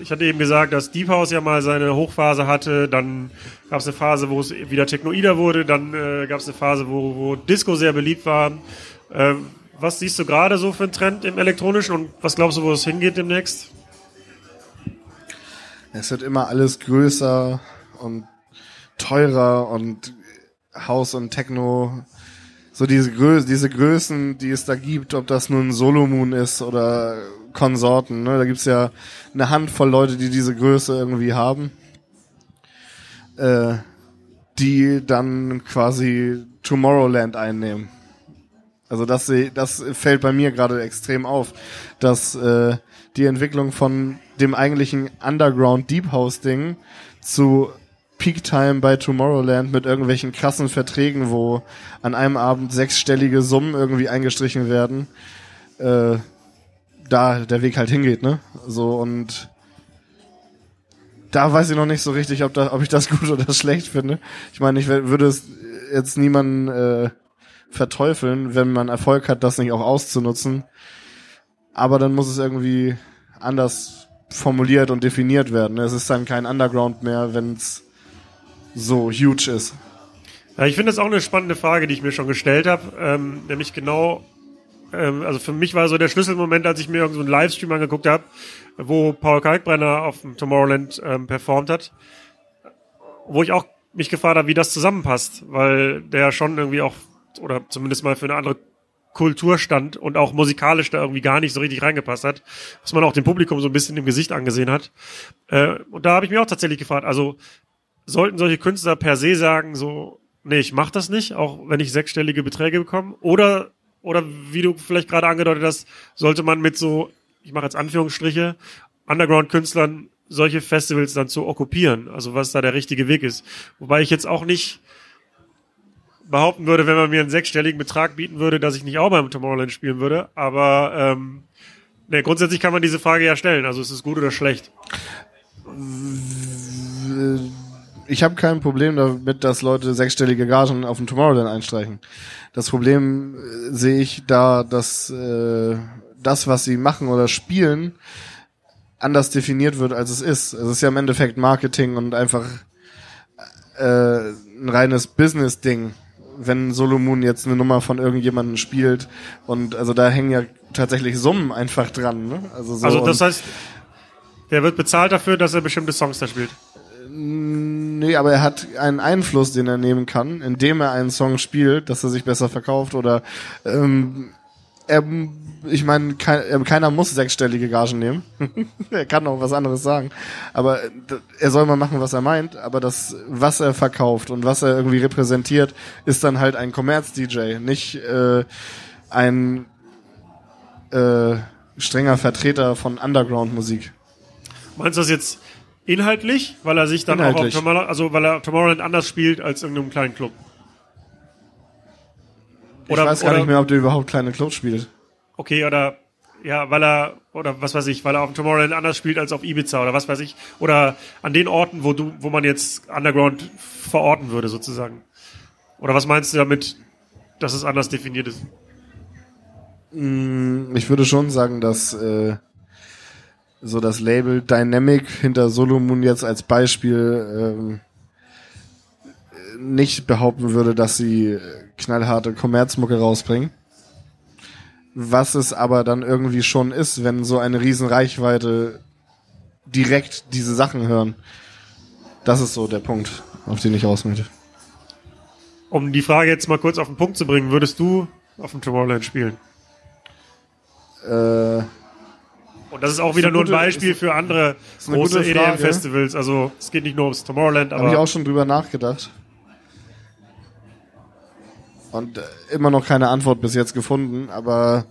Ich hatte eben gesagt, dass Deep House ja mal seine Hochphase hatte, dann gab es eine Phase, wo es wieder technoider wurde, dann äh, gab es eine Phase, wo, wo Disco sehr beliebt war. Äh, was siehst du gerade so für einen Trend im elektronischen und was glaubst du, wo es hingeht demnächst? Es wird immer alles größer und teurer und House und Techno so diese, Grö diese Größen, die es da gibt, ob das nun Solomon ist oder Konsorten, ne? da gibt's ja eine Handvoll Leute, die diese Größe irgendwie haben, äh, die dann quasi Tomorrowland einnehmen. Also das, das fällt bei mir gerade extrem auf, dass äh, die Entwicklung von dem eigentlichen Underground Deep House Ding zu Peak Time bei Tomorrowland mit irgendwelchen krassen Verträgen, wo an einem Abend sechsstellige Summen irgendwie eingestrichen werden, äh, da der Weg halt hingeht, ne? So und da weiß ich noch nicht so richtig, ob, da, ob ich das gut oder schlecht finde. Ich meine, ich würde es jetzt niemanden äh, verteufeln, wenn man Erfolg hat, das nicht auch auszunutzen. Aber dann muss es irgendwie anders formuliert und definiert werden. Es ist dann kein Underground mehr, wenn es so huge ist? Ja, ich finde das auch eine spannende Frage, die ich mir schon gestellt habe. Ähm, nämlich genau, ähm, also für mich war so der Schlüsselmoment, als ich mir irgendeinen so Livestream angeguckt habe, wo Paul Kalkbrenner auf dem Tomorrowland ähm, performt hat, wo ich auch mich gefragt habe, wie das zusammenpasst, weil der schon irgendwie auch, oder zumindest mal für eine andere Kultur stand und auch musikalisch da irgendwie gar nicht so richtig reingepasst hat, was man auch dem Publikum so ein bisschen im Gesicht angesehen hat. Äh, und da habe ich mir auch tatsächlich gefragt, also sollten solche Künstler per se sagen, so, nee, ich mach das nicht, auch wenn ich sechsstellige Beträge bekomme? Oder, oder wie du vielleicht gerade angedeutet hast, sollte man mit so, ich mache jetzt Anführungsstriche, Underground-Künstlern solche Festivals dann zu okkupieren, also was da der richtige Weg ist. Wobei ich jetzt auch nicht behaupten würde, wenn man mir einen sechsstelligen Betrag bieten würde, dass ich nicht auch beim Tomorrowland spielen würde, aber ähm, nee, grundsätzlich kann man diese Frage ja stellen, also ist es gut oder schlecht? ich habe kein Problem damit, dass Leute sechsstellige Gagen auf dem Tomorrowland einstreichen. Das Problem äh, sehe ich da, dass äh, das, was sie machen oder spielen, anders definiert wird, als es ist. Es ist ja im Endeffekt Marketing und einfach äh, ein reines Business-Ding, wenn Solomon jetzt eine Nummer von irgendjemandem spielt. Und also da hängen ja tatsächlich Summen einfach dran. Ne? Also, so also das heißt, der wird bezahlt dafür, dass er bestimmte Songs da spielt. Nee, aber er hat einen Einfluss, den er nehmen kann, indem er einen Song spielt, dass er sich besser verkauft oder ähm, er, ich meine, kein, keiner muss sechsstellige Gagen nehmen. er kann auch was anderes sagen. Aber er soll mal machen, was er meint. Aber das, was er verkauft und was er irgendwie repräsentiert, ist dann halt ein Commerz-DJ, nicht äh, ein äh, strenger Vertreter von Underground-Musik. Meinst du das jetzt Inhaltlich, weil er sich dann Inhaltlich. auch auf Tomorrowland, also weil er Tomorrowland anders spielt als in einem kleinen Club. Oder, ich weiß gar oder, nicht mehr, ob der überhaupt kleine Clubs spielt. Okay, oder ja, weil er oder was weiß ich, weil er auf Tomorrowland anders spielt als auf Ibiza oder was weiß ich, oder an den Orten, wo du, wo man jetzt Underground verorten würde sozusagen. Oder was meinst du damit, dass es anders definiert ist? Mm, ich würde schon sagen, dass äh, so das Label Dynamic hinter Solomon jetzt als Beispiel ähm, nicht behaupten würde, dass sie knallharte Kommerzmucke rausbringen. Was es aber dann irgendwie schon ist, wenn so eine riesen Reichweite direkt diese Sachen hören. Das ist so der Punkt, auf den ich raus möchte. Um die Frage jetzt mal kurz auf den Punkt zu bringen, würdest du auf dem Tomorrowland spielen? Äh, Und das ist auch wieder eine nur ein gute- Beispiel ist- für andere ist große. EDM-Festivals. Also es geht nicht nur ums Tomorrowland, Habe ich aber auch schon drüber nachgedacht. Und äh, immer noch keine Antwort bis jetzt gefunden, aber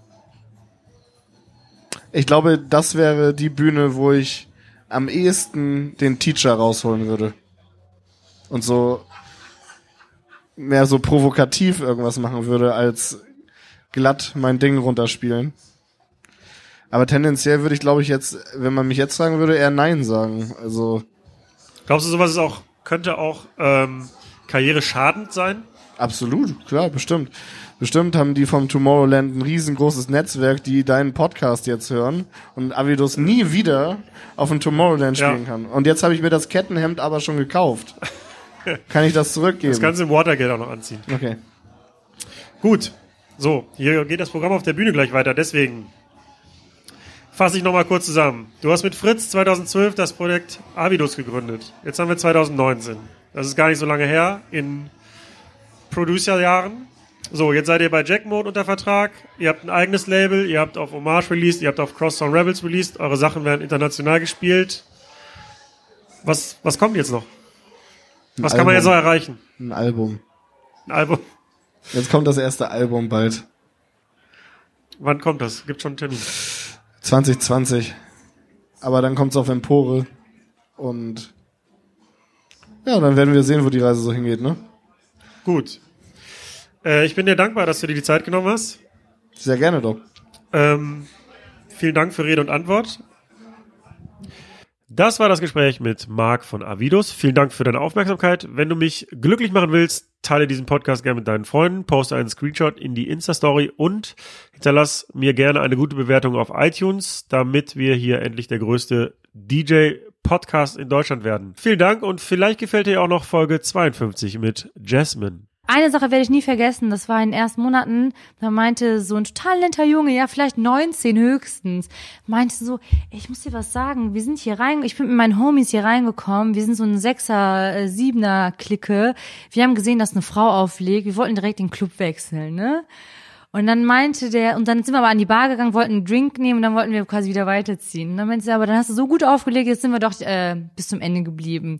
ich glaube, das wäre die Bühne, wo ich am ehesten den Teacher rausholen würde. Und so mehr so provokativ irgendwas machen würde, als glatt mein Ding runterspielen. Aber tendenziell würde ich, glaube ich, jetzt, wenn man mich jetzt fragen würde, eher Nein sagen. Also glaubst du, sowas ist auch, könnte auch ähm, karriereschadend sein? Absolut, klar, bestimmt. Bestimmt haben die vom Tomorrowland ein riesengroßes Netzwerk, die deinen Podcast jetzt hören und Avidus nie wieder auf dem Tomorrowland Ja. spielen kann. Und jetzt habe ich mir das Kettenhemd aber schon gekauft. kann ich das zurückgeben? Das du im Watergate auch noch anziehen. okay. Gut, so, hier geht das Programm auf der Bühne gleich weiter. Deswegen fasse ich nochmal kurz zusammen. Du hast mit Fritz 2012 das Projekt Avidus gegründet. Jetzt haben wir 2019. Das ist gar nicht so lange her, in Producer-Jahren. So, jetzt seid ihr bei Jackmode unter Vertrag. Ihr habt ein eigenes Label, ihr habt auf Homage released, ihr habt auf Crosstown Rebels released. Eure Sachen werden international gespielt. Was, was kommt jetzt noch? Was kann man jetzt noch erreichen? Ein Album. Ein Album? Jetzt kommt das erste Album bald. Wann kommt das? Gibt schon einen Termin. 2020. Aber dann kommt's auf Empore. Und ja, dann werden wir sehen, wo die Reise so hingeht, ne? Gut. Äh, ich bin dir dankbar, dass du dir die Zeit genommen hast. Sehr gerne doch. Ähm, vielen Dank für Rede und Antwort. Das war das Gespräch mit Marc von Avidus. Vielen Dank für deine Aufmerksamkeit. Wenn du mich glücklich machen willst, teile diesen Podcast gerne mit deinen Freunden, poste einen Screenshot in die Insta-Story und hinterlass mir gerne eine gute Bewertung auf iTunes, damit wir hier endlich der größte DJ-Podcast in Deutschland werden. Vielen Dank und vielleicht gefällt dir auch noch Folge 52 mit Jasmine. Eine Sache werde ich nie vergessen, das war in den ersten Monaten, da meinte so ein total netter Junge, ja, vielleicht 19 höchstens, meinte so, ich muss dir was sagen, wir sind hier rein, ich bin mit meinen Homies hier reingekommen, wir sind so ein Sechser, äh, Siebener Clique, wir haben gesehen, dass eine Frau auflegt, wir wollten direkt den Club wechseln, ne? Und dann meinte der, und dann sind wir aber an die Bar gegangen, wollten einen Drink nehmen und dann wollten wir quasi wieder weiterziehen. Und dann meinte er, aber dann hast du so gut aufgelegt, jetzt sind wir doch äh, bis zum Ende geblieben.